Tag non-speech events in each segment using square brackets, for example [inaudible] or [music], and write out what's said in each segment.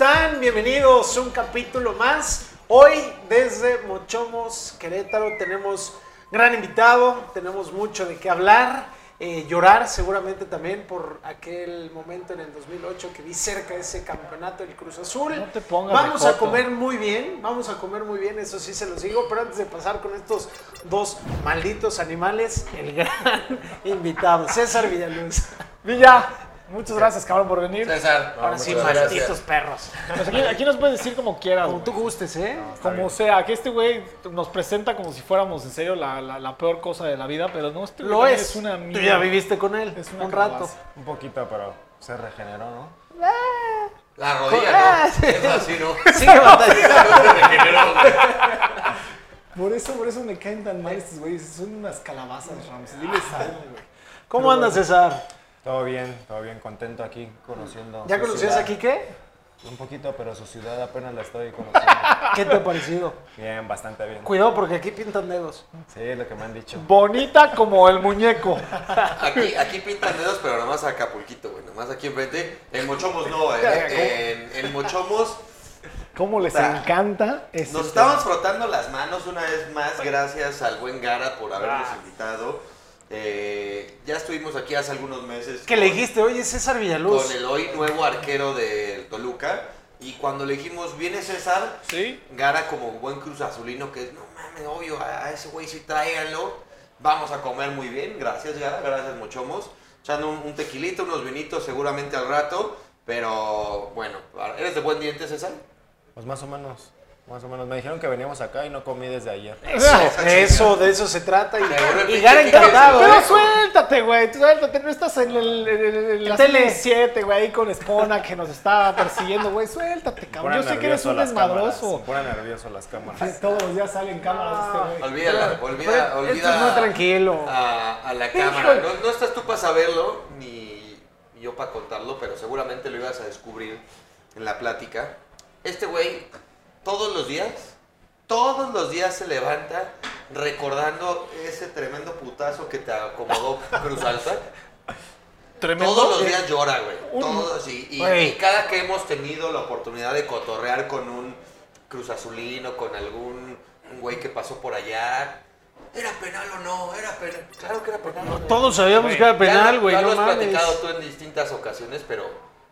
están? Bienvenidos a un capítulo más. Hoy desde Mochomos, Querétaro, tenemos gran invitado, tenemos mucho de qué hablar, eh, llorar seguramente también por aquel momento en el 2008 que vi cerca ese campeonato del Cruz Azul. No te pongas Vamos de a comer muy bien, vamos a comer muy bien, eso sí se los digo, pero antes de pasar con estos dos malditos animales, el gran [laughs] invitado, César Villaluz. Villa, muchas gracias, cabrón, por venir. César. Ahora sí, malditos perros. Pues aquí, aquí nos puedes decir como quieras, Como tú gustes, ¿eh? Como sea, que este güey nos presenta como si fuéramos en serio la, la- la peor cosa de la vida, pero no, este güey Lo es. una Tú mierda. ya viviste con él Es una un rato. Un poquito, pero se regeneró, ¿no? La rodilla, Ah, ¿no? Es así, ¿no? [laughs] Sigue batallando. Se regeneró, güey. Por eso, por eso me caen tan mal estos güeyes. Son unas calabazas, Rams. Diles algo, güey. ¿Cómo andas, César? Todo bien, todo bien, contento aquí, conociendo. ¿Ya conocías aquí qué? Un poquito, pero su ciudad apenas la estoy conociendo. [laughs] ¿Qué te ha parecido? bien, bastante bien. Cuidado porque aquí pintan dedos. Sí, es lo que me han dicho. Bonita como el muñeco. [laughs] Aquí, aquí pintan dedos, pero nomás a Acapulquito, güey. Nomás aquí enfrente. En Mochomos no, ¿eh? En, en Mochomos Cómo les encanta ese nos estamos frotando las manos una vez más. Gracias al buen Gara por habernos Ah. invitado. Eh, ya estuvimos aquí hace algunos meses. Que le dijiste, oye, César Villaluz. Con el hoy nuevo arquero del Toluca. Y cuando le dijimos, viene César, ¿Sí? Gara como buen cruz azulino que es, no mames, obvio, a a ese güey sí tráiganlo. Vamos a comer muy bien. Gracias, Gara, gracias, Mochomos. Echando un, un tequilito, unos vinitos seguramente al rato. Pero bueno, ¿eres de buen diente, César? Pues más o menos, más o menos. Me dijeron que veníamos acá y no comí desde ayer. [laughs] Eso, eso, de eso se trata. Y, y encantado, que- Pero ¿eh? suéltate, güey, suéltate, no estás en, el, en, el- en la Tele. tele 7, güey, ahí con Espona que nos estaba persiguiendo, güey, suéltate, cabrón. Yo sé que eres un desmadroso. Me ponen nervioso las cámaras. Todos los días salen cámaras este güey. Olvídala, olvida, olvida. Esto es muy tranquilo. a, a la [laughs] cámara. No, no estás tú para saberlo, ni yo para contarlo, pero seguramente lo ibas a descubrir en la plática. Este güey, todos los días, todos los días se levanta recordando ese tremendo putazo que te acomodó [laughs] Cruz Alta. Tremendo. Todos los días llora, güey. Un- Todos, y, y- Güey. y cada que hemos tenido la oportunidad de cotorrear con un Cruz Azulino, con algún un güey que pasó por allá. ¿Era penal o no? Era penal. Claro que era penal. güey. Todos sabíamos Güey, que era Ya penal, lo- güey, Ya no lo has mames. platicado tú en distintas ocasiones, pero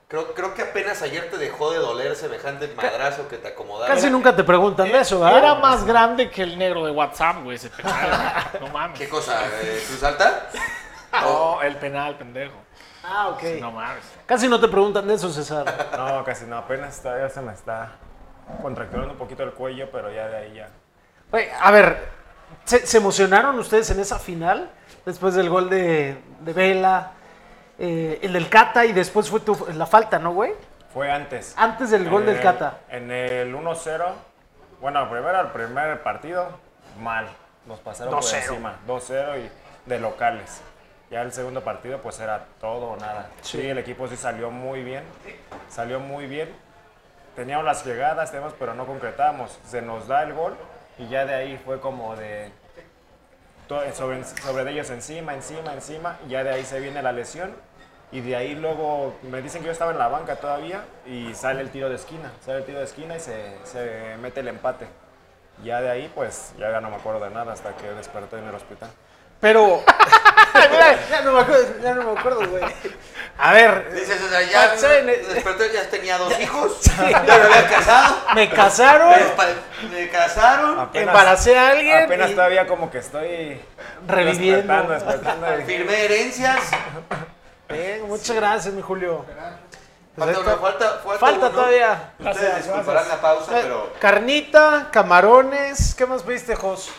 creo, creo que apenas ayer te dejó de doler semejante madrazo que te acomodaron. Casi nunca te preguntan de eso, ¿verdad? Era más grande que el negro de WhatsApp, güey, ese penal. güey. No mames. ¿Qué cosa? eh, ¿Cruz Alta? [laughs] No, el penal, pendejo. Ah, ok. No mames. Casi no te preguntan de eso, César. No, casi no, apenas todavía se me está contracturando un poquito el cuello, pero ya de ahí ya. Güey, a ver, ¿se, se emocionaron ustedes en esa final? Después del gol de, de Vela, eh, el del Cata y después fue tu, la falta, ¿no, güey? Fue antes. Antes del gol En del el- Cata. En el 1-0, bueno, primero el primer partido, mal. Nos pasaron por 2-0. encima, 2-0 y de locales. Ya el segundo partido, pues era todo o nada. Sí. Sí. el equipo sí salió muy bien. Salió muy bien. Teníamos las llegadas, teníamos, pero no concretamos. Se nos da el gol y ya de ahí fue como de. Sobre, sobre de ellos encima, encima, encima. Y ya de ahí se viene la lesión. Y de ahí luego me dicen que yo estaba en la banca todavía y sale el tiro de esquina. Sale el tiro de esquina y se, se mete el empate. Ya de ahí, pues, ya no me acuerdo de nada hasta que desperté en el hospital. Pero. [laughs] Mira, ya no me acuerdo, ya no me acuerdo, güey. A ver, Dices, o sea, ya ¿saben? despertó, ya tenía dos hijos, ya me había casado, me casaron, me, casaron, Apenas- embaracé a alguien. Apenas y todavía como que estoy reviviendo. despertando, firmé herencias. [laughs] Bien, muchas gracias, mi Julio. Pues Falta, uno, falta, falta, falta uno. todavía. Ustedes Gracias, disculparán gracias. la pausa, Eh, pero Carnita, camarones, ¿qué más pediste, Jos?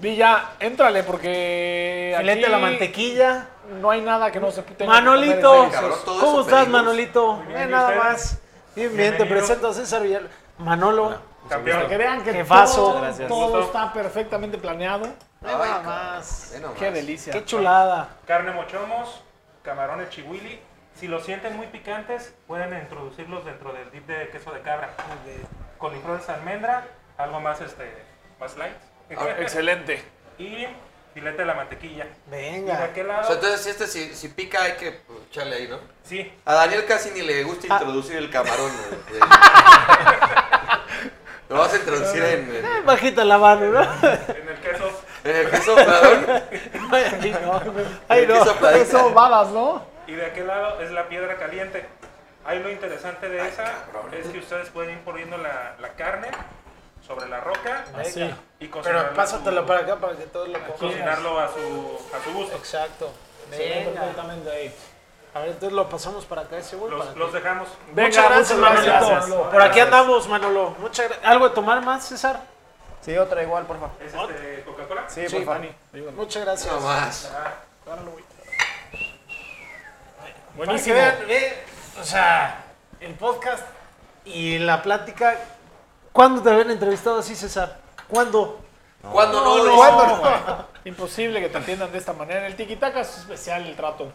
Villa, éntrale porque. Filete aquí la mantequilla. No hay nada que no se tenga Manolito, Cabrón, ¿cómo eso estás. Manolito? Bien, ¿y nada más. Bien, bien, te presento a César Villalobos. Manolo, Campeón. Para que vean que todo, está perfectamente planeado. Ay, nada más. Qué delicia. Qué chulada. Carne mochomos, camarones chihuili. Si los sienten muy picantes, pueden introducirlos dentro del dip de queso de cabra. Coliflores de almendra, algo más este más light. [laughs] Excelente. y filete de la mantequilla. Y de Venga. aquel O lado, sea, entonces si este si, si pica hay que pues, echarle ahí, ¿no? sí, A Daniel casi ni le gusta Ah. introducir el camarón. güey. [laughs] Lo vas a introducir en, en, Eh, Bajita la mano, ¿no? en el queso. En el queso pladón. Ay, no. Ay, no. Eso, babas, ¿no? Y de aquel lado es la piedra caliente. Ahí lo interesante de esa cabrón. es que ustedes pueden ir poniendo la, la carne sobre la roca Así. y cocinarlo, Pero a pásatela su- para acá para que todos lo cojan. cocinarlo a su, a su gusto. Exacto. Venga. perfectamente ahí. A ver, entonces lo pasamos para acá ese güey. Los, que- los dejamos. Venga, muchas gracias, Manolito. gracias, Manolo. Por aquí andamos, Manolo. Muchas ¿Algo de tomar más, César? Sí, otra igual, por favor. ¿Es este Coca-Cola? Sí, Sí, por favor. Fanny. Muchas gracias. No más. Para que Buenísimo. vean, ve, o sea, el podcast y la plática. ¿Cuándo te habían entrevistado así, César? ¿Cuándo? ¿Cuándo no? Dice. ¿Cuándo? [laughs] Imposible que te atiendan de esta manera. El tiquitaca es especial el trato.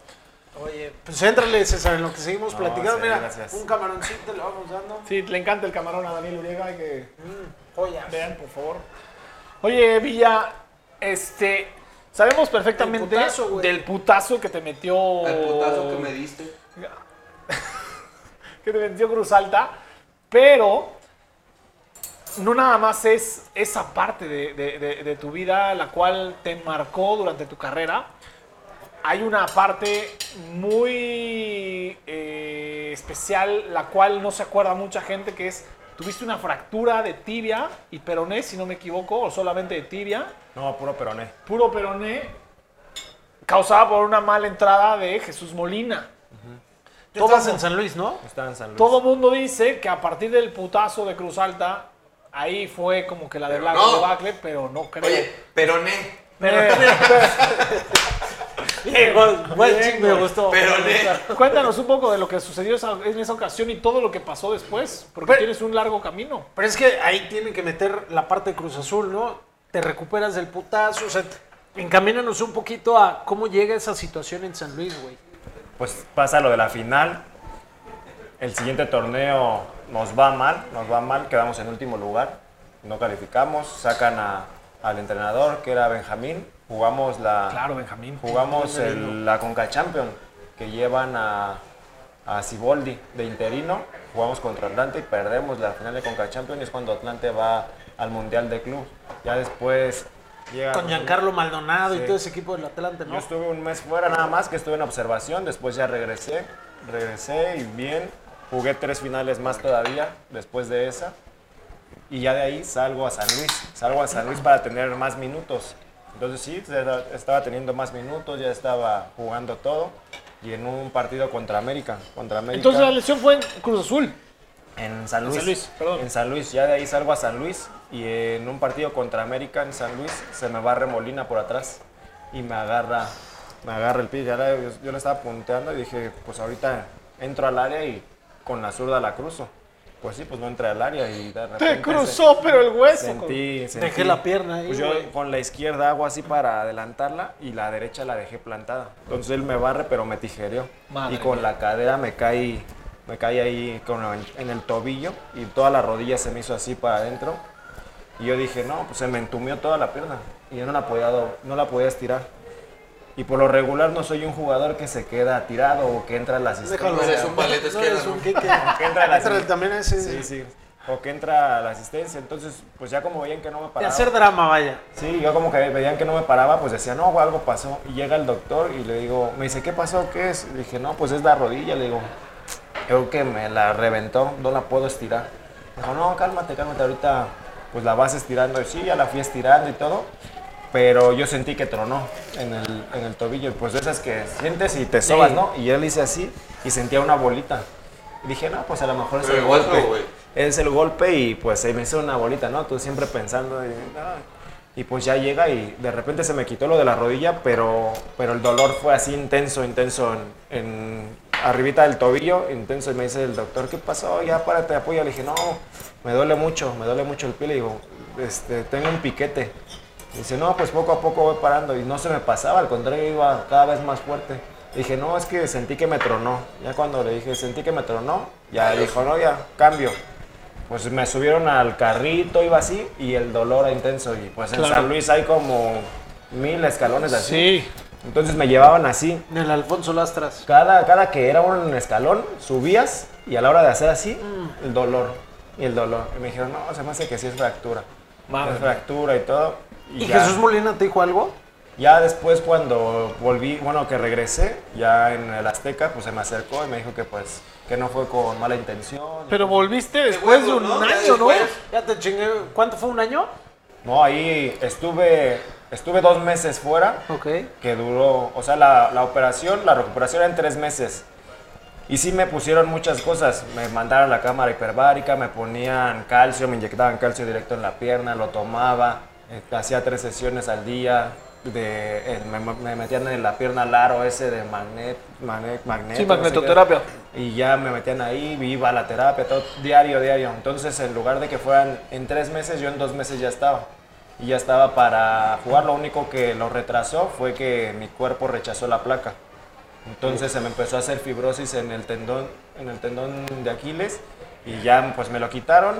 Oye, pues éntrale, César, en lo que seguimos No, platicando. sí, Mira, gracias. un camaroncito le vamos dando. Sí, le encanta el camarón a Daniel Uriega. Hay que Mm, vean, por favor. Oye, Villa, este. Sabemos perfectamente putazo, del putazo que te metió. El putazo que me diste. [laughs] que te metió Cruz Alta, pero no nada más es esa parte de, de- de- de tu vida la cual te marcó durante tu carrera. Hay una parte muy eh, especial, la cual no se acuerda mucha gente, que es, tuviste una fractura de tibia y peroné, si no me equivoco, o solamente de tibia, No, puro peroné. puro peroné, causada por una mala entrada de Jesús Molina. Tú Todo en San Luis, ¿no? Está en San Luis. Todo mundo dice que a partir del putazo de Cruz Alta, ahí fue como que la de Pero Black no. debacle, pero no creo. Oye, peroné. [laughs] Eh, me gustó. Peroné. cuéntanos un poco de lo que sucedió esa- en esa ocasión y todo lo que pasó después, porque Pero- tienes un largo camino. Pero es que ahí tienen que meter la parte de Cruz Azul, ¿no? Te recuperas del putazo, o sea, te- encamínanos un poquito a cómo llega esa situación en San Luis, güey. Pues pasa lo de la final. El siguiente torneo nos va mal, nos va mal, quedamos en último lugar, no calificamos, sacan a- al entrenador que era Benjamín, jugamos la Claro, Benjamín. jugamos el- la Conca Champion que llevan a a Ciboldi de interino, jugamos contra Atlante y perdemos la final de Conca Champion y es cuando Atlante va al Mundial de Club. Ya después llega Con Giancarlo Maldonado y todo ese equipo del Atlante, yo ¿no? estuve un mes fuera nada más, que estuve en observación, después ya regresé, regresé y bien, jugué tres finales más todavía después de esa. Y ya de ahí salgo a San Luis, salgo a San Luis para tener más minutos. Entonces sí, estaba teniendo más minutos, ya estaba jugando todo. Y en un partido contra América, contra América Entonces la lesión fue en Cruz Azul. en San Luis. San Luis, perdón. En San Luis, ya de ahí salgo a San Luis y en un partido contra América en San Luis se me va Remolina por atrás y me agarra, me agarra el pie. Ya la- yo, yo le estaba punteando y dije, pues ahorita entro al área y con la zurda la cruzo. Pues sí, pues no entré al área y de repente Te cruzó, pero el hueso. Sentí, sentí- Dejé la pierna ahí, Pues yo güey. con la izquierda hago así para adelantarla y la derecha la dejé plantada. Entonces él me barre, pero me tijereó. Madre y con la cadera me caí, me caí ahí con el- en el tobillo y toda la rodilla se me hizo así para adentro. Y yo dije, no, pues se me entumió toda la pierna y yo no la podía, no la podía estirar. Y por lo regular no soy un jugador que se queda tirado o que entra a la asistencia. Déjalo. Eres un paleta No izquierda, un. [laughs] Que entra a la Entra asistencia. también ese. Sí, sí. O que entra a la asistencia. Entonces, pues ya como veían que no me De paraba. hacer drama, vaya. Sí, yo como que veían que no me paraba, pues decía, no, algo pasó. Y llega el doctor y le digo, me dice, ¿qué pasó? ¿Qué es? Le dije, no, pues es la rodilla. Le digo, creo que me la reventó, no la puedo estirar. Me dijo, no, cálmate, cálmate, ahorita pues la vas estirando. Y sí, ya la fui estirando y todo. Pero yo sentí que tronó en el, en el tobillo. Y pues de esas que sientes y te sobas, Sí. ¿no? Y yo le hice así y sentía una bolita. Y dije, no, pues a lo mejor es Pero el igual, golpe. güey. Es el golpe y pues se me hizo una bolita, ¿no? Tú siempre pensando. Y, ah, y pues ya llega y de repente se me quitó lo de la rodilla, pero, pero el dolor fue así intenso, intenso en, en arribita del tobillo, intenso. Y me dice el doctor, ¿qué pasó? Ya párate, apoya. Le dije, no, me duele mucho, me duele mucho el pie. Le digo, este, tengo un piquete. Dice, no, pues poco a poco voy parando. Y no se me pasaba, al contrario, iba cada vez más fuerte. Dije, no, es que sentí que me tronó. Ya cuando le dije, sentí que me tronó, ya dijo, no, ya, cambio. Pues me subieron al carrito, iba así, y el dolor era intenso. Y pues en. San Luis hay como mil escalones así. Sí. Entonces me llevaban así. En el Alfonso Lastras. Cada, cada que era un escalón, subías y a la hora de hacer así, el dolor. Y el dolor. Y me dijeron, no, se me hace que sí es fractura. Madre es fractura y todo. ¿Y ya. Jesús Molina te dijo algo? Ya después cuando volví, bueno, que regresé, ya en el Azteca, pues se me acercó y me dijo que pues, que no fue con mala intención. Pero volviste después de un año, ¿no? Ya te chingué. ¿Cuánto fue? ¿Un año? No, ahí estuve, estuve dos meses fuera, Ok. que duró, o sea, la, la operación, la recuperación era en tres meses. Y sí me pusieron muchas cosas, me mandaron la cámara hiperbárica, me ponían calcio, me inyectaban calcio directo en la pierna, lo tomaba, hacía tres sesiones al día, de, eh, me, me metían en la pierna al aro ese de magnet, magnet, magneto, Sí, no sé qué. magnetoterapia. Y ya me metían ahí, iba a la terapia, todo diario, diario. Entonces, en lugar de que fueran en tres meses, yo en dos meses ya estaba. Y ya estaba para jugar. Lo único que lo retrasó fue que mi cuerpo rechazó la placa. Entonces se me empezó a hacer fibrosis en el tendón, en el tendón de Aquiles. Y ya pues me lo quitaron,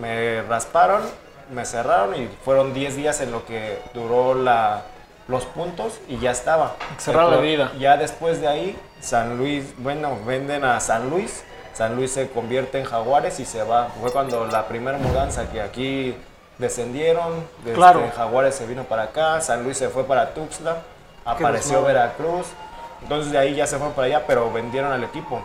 me rasparon, me cerraron y fueron 10 días en lo que duró la, los puntos y ya estaba. Cerraron la herida. Ya después de ahí, San Luis, bueno, venden a San Luis. San Luis se convierte en Jaguares y se va. Fue cuando la primera mudanza que aquí descendieron. desde Claro. Jaguares se vino para acá. San Luis se fue para Tuxtla. Apareció. Veracruz. Entonces de ahí ya se fueron para allá, pero vendieron al equipo.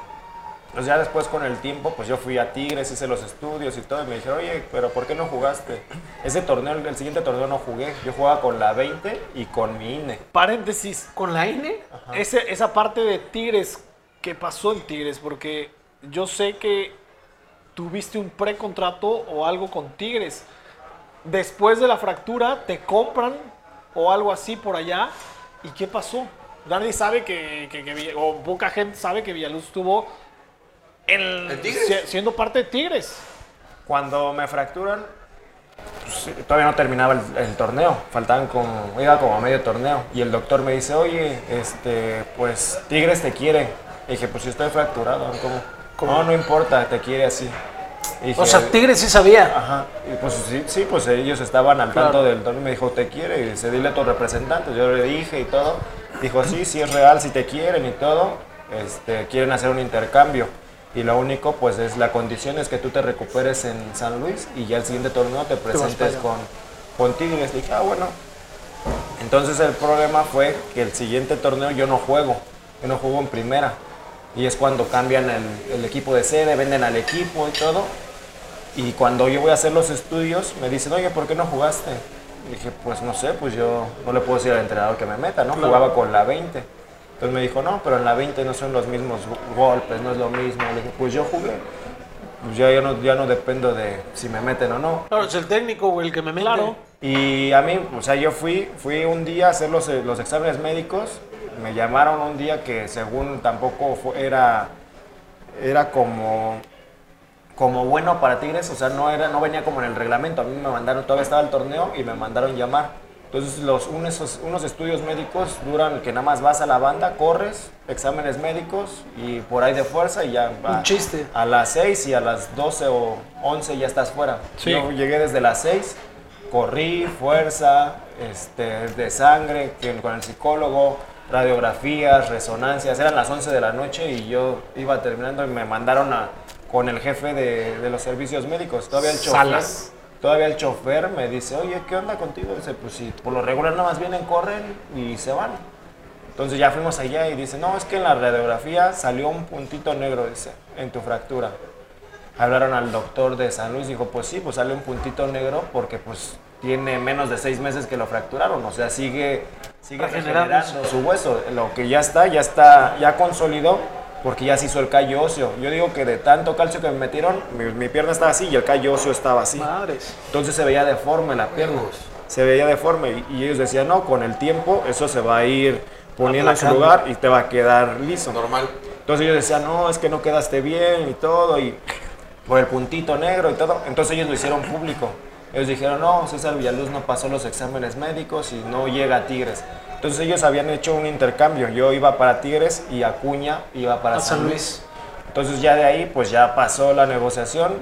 Entonces ya después con el tiempo, pues yo fui a Tigres, hice los estudios y todo, y me dijeron, oye, pero ¿por qué no jugaste? Ese torneo, el siguiente torneo no jugué, yo jugaba con la 20 y con mi INE. Paréntesis. ¿Con la INE? Ese- esa parte de Tigres, ¿qué pasó en Tigres? Porque yo sé que tuviste un precontrato o algo con Tigres. Después de la fractura, te compran o algo así por allá. ¿Y qué pasó? Nadie sabe que, que- o poca gente sabe que Villaluz estuvo en, ¿En Tigres? si- siendo parte de Tigres. Cuando me fracturan, pues, todavía no terminaba el, el torneo, faltaban como, iba como a medio torneo. Y el doctor me dice, oye, este, pues Tigres te quiere. Y dije, pues si estoy fracturado, ¿cómo? No, no importa, te quiere así. Y dije, O sea, Tigres sí sabía. Ajá, y pues sí, sí, pues ellos estaban al Claro. tanto del torneo y me dijo, te quiere, y dice, dile a tus representantes, yo le dije y todo, dijo, sí, sí es real, si te quieren y todo, este, quieren hacer un intercambio, y lo único, pues es la condición es que tú te recuperes en San Luis y ya el siguiente torneo te presentes con, con Tigres, dije, ah, bueno, entonces el problema fue que el siguiente torneo yo no juego, yo no juego en primera, y es cuando cambian el, el equipo de sede, venden al equipo y todo, y cuando yo voy a hacer los estudios, me dicen, oye, ¿por qué no jugaste? Y dije, pues no sé, pues yo no le puedo decir al entrenador que me meta, ¿no? Jugaba con la 20. Entonces me dijo, no, pero en la 20 no son los mismos golpes, no es lo mismo. Le dije, pues yo jugué. Pues ya, yo no, ya no dependo de si me meten o no. Claro, es el técnico o el que me mete. Claro. Y a mí, o sea, yo fui, fui un día a hacer los, los exámenes médicos. Me llamaron un día que según tampoco fue- era, era como, como bueno para Tigres, o sea, no, era, no venía como en el reglamento. A mí me mandaron, todavía estaba el torneo y me mandaron llamar. Entonces, los, unos, unos estudios médicos duran que nada más vas a la banda, corres, exámenes médicos y por ahí de fuerza y ya. va. Un chiste. A las 6 y a las 12 o 11 ya estás fuera. Sí. Yo llegué desde las 6, corrí, fuerza, este, de sangre, con el psicólogo, radiografías, resonancias. Eran las 11 de la noche y yo iba terminando y me mandaron a, con el jefe de, de los servicios médicos. Todavía el chofer. Salas. Todavía el chofer me dice, oye, ¿qué onda contigo? Dice, pues si por lo regular nada más vienen, corren y se van. Entonces ya fuimos allá y dice, no, es que en la radiografía salió un puntito negro, dice, en tu fractura. Hablaron al doctor de San Luis, dijo, pues sí, pues sale un puntito negro porque pues tiene menos de seis meses que lo fracturaron, o sea, sigue, sigue regenerando su hueso. Lo que ya está, ya está, ya consolidó porque ya se hizo el callo óseo. Yo digo que de tanto calcio que me metieron, mi, mi pierna estaba así y el callo óseo estaba así. Madres. Entonces se veía deforme la pierna. Se veía deforme y, y ellos decían, no, con el tiempo eso se va a ir poniendo en su lugar y te va a quedar liso. Normal. Entonces ellos decían, no, es que no quedaste bien y todo, y por el puntito negro y todo. Entonces ellos lo hicieron público. Ellos dijeron, no, César Villaluz no pasó los exámenes médicos y no llega a Tigres. Entonces ellos habían hecho un intercambio. Yo iba para Tigres y Acuña iba para San San Luis. Luis. Entonces ya de ahí, pues ya pasó la negociación.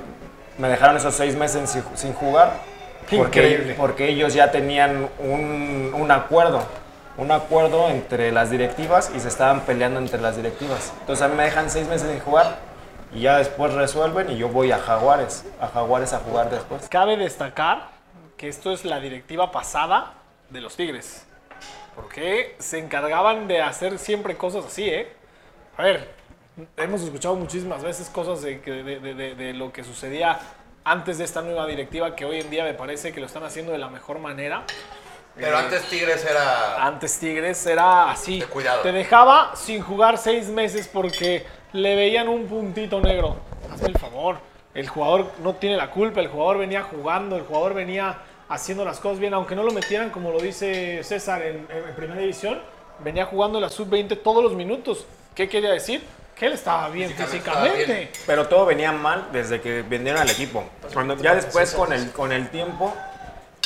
Me dejaron esos seis meses sin, sin jugar. Porque, increíble. porque ellos ya tenían un, un acuerdo, un acuerdo entre las directivas y se estaban peleando entre las directivas. Entonces a mí me dejan seis meses de jugar y ya después resuelven y yo voy a Jaguares, a Jaguares a jugar después. Cabe destacar que esto es la directiva pasada de los Tigres. Porque se encargaban de hacer siempre cosas así, ¿eh? A ver, hemos escuchado muchísimas veces cosas de, de- de- de- lo que sucedía antes de esta nueva directiva que hoy en día me parece que lo están haciendo de la mejor manera. Pero antes Tigres era. Antes Tigres era así. De cuidado. Te dejaba sin jugar seis meses porque le veían un puntito negro. Hazme el favor. El jugador no tiene la culpa. El jugador venía jugando. El jugador venía haciendo las cosas bien. Aunque no lo metieran, como lo dice César en, en primera división, venía jugando la sub-20 todos los minutos. ¿Qué quería decir? Que él estaba bien Físicamente estaba bien. Pero todo venía mal desde que vendieron al equipo. Cuando ya después con el, con el tiempo,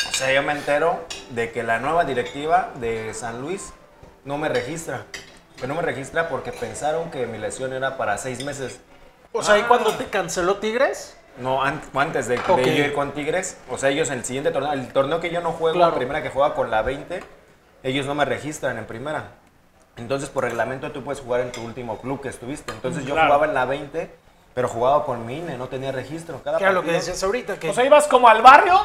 o sea, yo me entero de que la nueva directiva de San Luis no me registra. Que no me registra porque pensaron que mi lesión era para seis meses. O sea, ¿y cuando te canceló Tigres? No, an- antes de, yo ir con Tigres. O sea, ellos en el siguiente torneo, el torneo que yo no juego, Claro. la primera que juega con la 20, ellos no me registran en primera. Entonces, por reglamento, tú puedes jugar en tu último club que estuviste. Entonces, yo Claro. jugaba en la 20, pero jugaba con mi INE, no tenía registro. Cada Que era lo que partido- decías ahorita. Que O sea, ibas como al barrio,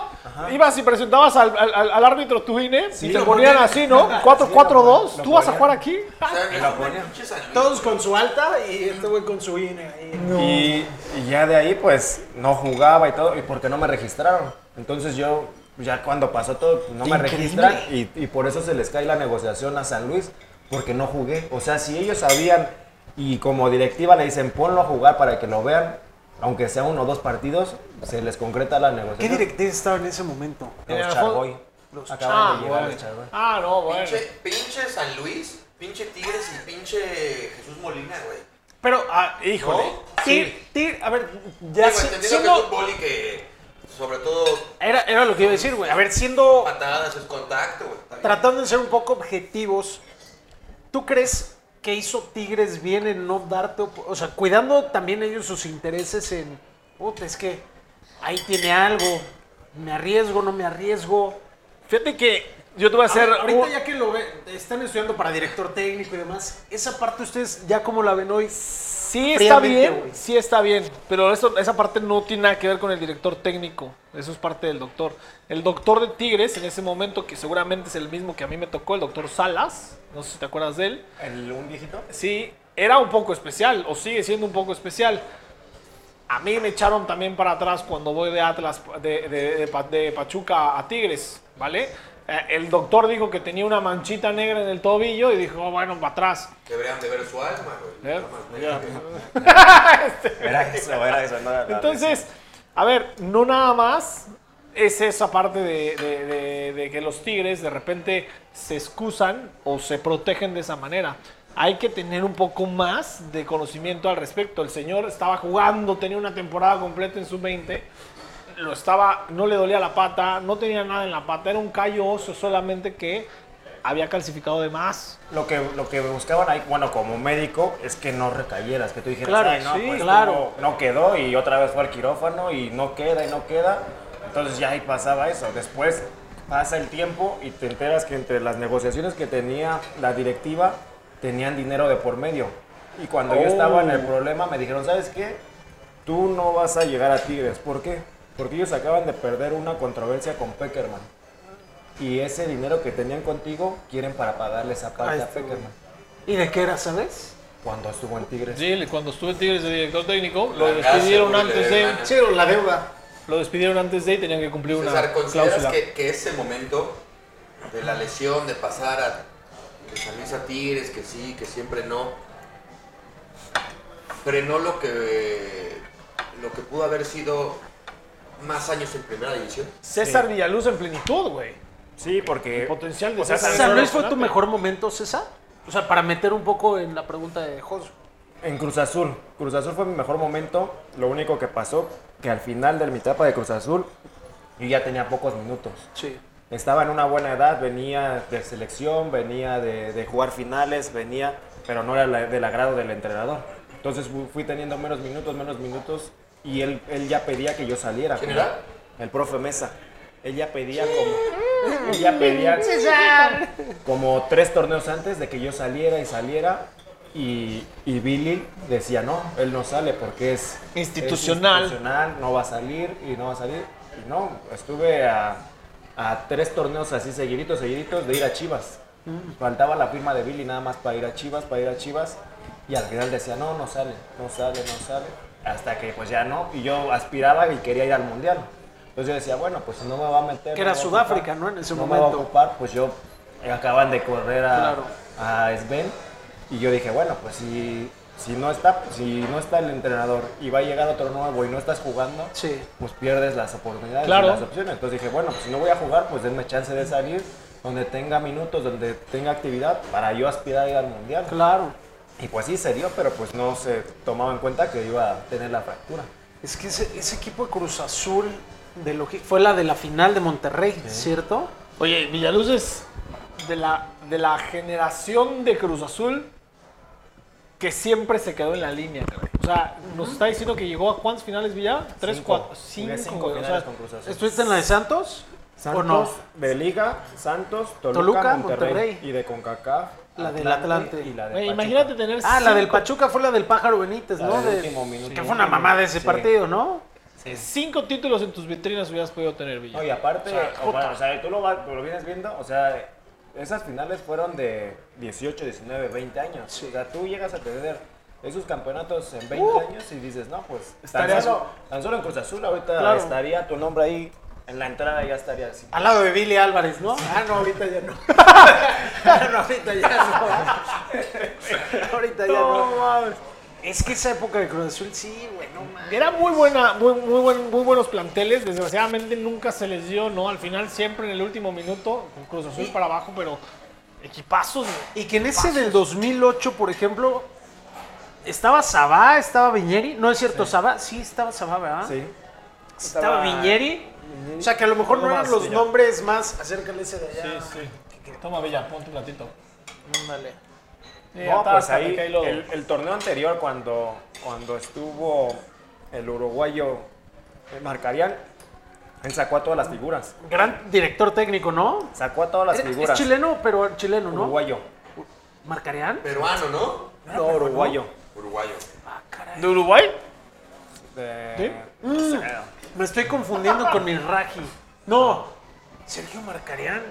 ibas y presentabas al, al- árbitro tu INE y te ponían así, ¿no? 4-4-2. lo ¿Tú vas a jugar aquí? O sea, todos con su alta y este güey con su INE ahí. Y, y ya de ahí, pues, no jugaba y todo, y porque no me registraron. Entonces yo, ya cuando pasó todo, pues, no me Increíble. registran y, y por eso se les cae la negociación a San Luis, porque no jugué. O sea, si ellos sabían y como directiva le dicen, ponlo a jugar para que lo vean, aunque sea uno o dos partidos, se les concreta la ¿Qué negociación. directiva estaba en ese momento? Los Chargoy. Los Acaban Ah, de llegar bueno. los Chargoy. Ah, no, bueno. Pinche, pinche San Luis, pinche Tigres y pinche Jesús Molina, güey. Pero, ah, híjole. ¿No? Tig- a ver, ya Digo, si- que siendo... que, sobre todo, Era, era lo que iba a decir, güey. A ver, siendo... patadas es contacto, güey. Tratando de ser un poco objetivos, ¿tú crees que hizo Tigres bien en no darte... O sea, cuidando también ellos sus intereses en... Puta, es que ahí tiene algo. Me arriesgo, no me arriesgo. Fíjate que yo te voy a hacer. Ahorita un- ya que lo ve, están estudiando para director técnico y demás, esa parte ustedes ya como la ven hoy. Sí está bien, sí está bien, pero eso, esa parte no tiene nada que ver con el director técnico, eso es parte del doctor. El doctor de Tigres en ese momento, que seguramente es el mismo que a mí me tocó, el doctor Salas, no sé si te acuerdas de él, ¿El, ¿Un viejito? sí, era un poco especial, o sigue siendo un poco especial. A mí me echaron también para atrás cuando voy de Atlas, de, de- de Pa- de Pachuca a Tigres, ¿vale? Eh, El doctor dijo que tenía una manchita negra en el tobillo y dijo, "Oh, bueno, para atrás. Deberían de ver su alma, güey. ¿Eh? Güey. [laughs] [laughs] Era eso, era eso. no Entonces, a ver, no nada más es esa parte de, de- de- de que los tigres de repente se excusan o se protegen de esa manera. Hay que tener un poco más de conocimiento al respecto. El señor estaba jugando, tenía una temporada completa en su 20 lo estaba, no le dolía la pata, no tenía nada en la pata, era un callo oso solamente que había calcificado de más. Lo que, lo que buscaban ahí, bueno, como médico, es que no recayeras, que tú dijeras, Claro, "Ay, no, sí, pues claro. No, no quedó y otra vez fue al quirófano y no queda y no queda. Entonces ya ahí pasaba eso. Después pasa el tiempo y te enteras que entre las negociaciones que tenía la directiva, tenían dinero de por medio. Y cuando yo estaba en el Oh. problema, me dijeron, ¿sabes qué? Tú no vas a llegar a Tigres. ¿Por qué? Porque ellos acaban de perder una controversia con Peckerman. Y ese dinero que tenían contigo quieren para pagarle esa parte a. Peckerman. ¿Y de qué era, sabes? Cuando estuvo en Tigres. Sí, cuando estuve en Tigres de director técnico, lo despidieron antes de. Sí, la deuda. Lo despidieron antes de y tenían que cumplir una ¿consideras cláusula. que, que ese momento de la lesión, de pasar a de San Luis a Tigres, que sí, que siempre no, frenó lo que, lo que pudo haber sido más años en primera división? César Villaluz en plenitud, güey. Sí, porque El potencial de o sea, César ¿San Luis fue tu mejor momento, César? O sea, para meter un poco en la pregunta de Jos. en Cruz Azul, Cruz Azul fue mi mejor momento. Lo único que pasó, que al final de mi etapa de Cruz Azul, yo ya tenía pocos minutos. Sí. Estaba en una buena edad, venía de selección, venía de, de jugar finales, venía, pero no era la- del agrado del entrenador. Entonces fu- fui teniendo menos minutos, menos minutos, y él, él ya pedía que yo saliera. ¿Quién era? El profe Mesa. Él ya pedía como. Pedía como tres torneos antes de que yo saliera y saliera. Y, y Billy decía, no, él no sale porque es Institucional. es institucional, no va a salir y no va a salir. Y no, estuve a, a tres torneos así seguiditos, seguiditos de ir a Chivas. Faltaba la firma de Billy nada más para ir a Chivas, para ir a Chivas. Y al final decía, no, no sale, no sale, no sale. Hasta que pues ya no. Y yo aspiraba y quería ir al Mundial. Entonces yo decía, bueno, pues si no me va a meter. Que era me Sudáfrica, ocupar, ¿no? En ese no me va a momento. ocupar, pues yo acaban de correr a, Claro. a Sven. Y yo dije, bueno, pues si, si, no está, si no está el entrenador y va a llegar otro nuevo y no estás jugando, Sí. pues pierdes las oportunidades Claro. y las opciones. Entonces dije, bueno, pues si no voy a jugar, pues denme chance de salir donde tenga minutos, donde tenga actividad para yo aspirar a ir al mundial. Claro. Y pues sí se dio, pero pues no se tomaba en cuenta que iba a tener la fractura. Es que ese, ese equipo de Cruz Azul de lo que fue la de la final de Monterrey, ¿cierto? Oye, Villaluz es de la, de la generación de Cruz Azul que siempre se quedó en la línea. O sea, nos está diciendo que llegó a cuántas finales Villa? Tres, Cinco. cuatro, cinco. cinco güey. O finales sea, con Cruz Azul. ¿Estuviste en la de Santos? Santos ¿O no? de Liga, Santos, Toluca, Toluca, Monterrey, Monterrey. y de CONCACAF. La del Atlante. y la de güey, Pachuca. imagínate tener Ah, la del Pachuca fue la del Pájaro Benítez, La ¿no? del De- último minuto. que fue una mamá de ese Sí. partido, ¿no? Cinco títulos en tus vitrinas hubieras podido tener, Villa. Y aparte, O sea, o, bueno, o sea, tú lo, vas- lo vienes viendo, o sea, esas finales fueron de 18, 19, 20 años. O sea, tú llegas a tener esos campeonatos en 20 años y dices, no, pues, tan solo, tan solo en Cruz Azul ahorita Claro. estaría tu nombre ahí, en la entrada ya estaría así. Al lado de Billy Álvarez, ¿no? Ah, no, ahorita ya no. Ah, [laughs] no, ahorita ya no. [laughs] ahorita ya no. Es que esa época de Cruz Azul, sí, güey, no mames. Era muy buena, muy, muy, buen- muy buenos planteles. Desgraciadamente nunca se les dio, ¿no? Al final siempre en el último minuto, con Cruz Azul para abajo, pero equipazos. güey. Y que en ese del 2008, por ejemplo, estaba Sabá, estaba Viñeri. No es cierto, Sabá, sí estaba Sabá, ¿verdad? Sí. Estaba Estaba Viñeri. O sea, que a lo mejor no eran los Villa. nombres más. Acércale ese de allá. Toma, Villa, ponte un platito. Ándale. Sí, No, pues ahí, el, el torneo anterior, cuando, cuando estuvo el uruguayo eh, Marcarian, él sacó a todas las figuras. Gran director técnico, ¿no? Sacó a todas las Es- figuras. Es chileno, pero chileno, ¿no? Uruguayo. ¿Marcarían? Peruano, ¿no? No, uruguayo. Uruguayo. Ah, caray. ¿De Uruguay? De- ¿Sí? no sé. Me estoy confundiendo con mi Raji. No, Sergio Marcarián.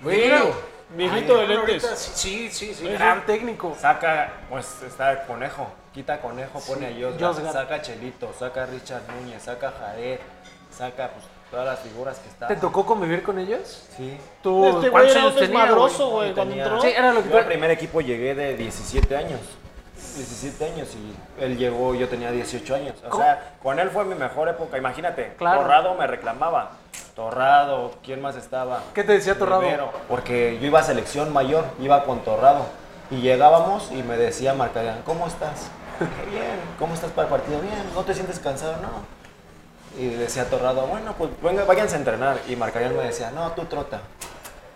Viejito, viejito de lentes. ahorita Sí, sí, sí, sí, Sí, gran técnico. Saca, pues está Conejo. Quita Conejo, pone a Yosgar, Yosgar. Saca Chelito, saca Richard Núñez, saca Jared, saca pues, todas las figuras que ¿Te estaban. tocó convivir con ellos? Sí. ¿Tú Este güey cuántos era un desmadroso, güey? güey, cuando entró. Sí, era lo que Yo al tú- primer equipo llegué de 17 años. 17 años y él llegó, yo tenía 18 años. O ¿Cómo? sea, con él fue mi mejor época. Imagínate, Claro. Torrado me reclamaba. Torrado, ¿quién más estaba? ¿Qué te decía Torrado? Porque yo iba a selección mayor, iba con Torrado. Y llegábamos y me decía Marcarian, ¿cómo estás? "Qué Bien, ¿cómo estás para el partido? Bien, ¿no te sientes cansado? No. Y decía Torrado, bueno, pues venga, váyanse a entrenar. Y Marcarian me decía, no, tú trota,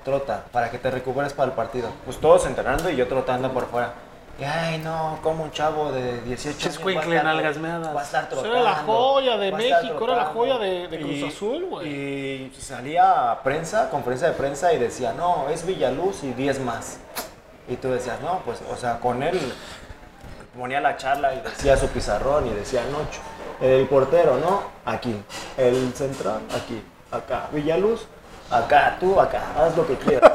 trota, para que te recuperes para el partido. Pues todos entrenando y yo trotando por fuera. Y, ay, no, como un chavo de 18 años. Va a estar- nalgas meadas. Va a estar Eso trotando. era la joya de México, era la trotando". joya de- de Cruz Azul, güey. Y salía a prensa, conferencia de prensa y decía, no, es Villaluz y 10 más. Y tú decías, no, pues, o sea, con él ponía la charla y decía su pizarrón y decía, no, el portero, ¿no? Aquí. El central, aquí. Acá. Villaluz, acá. Tú, acá. Haz lo que quieras.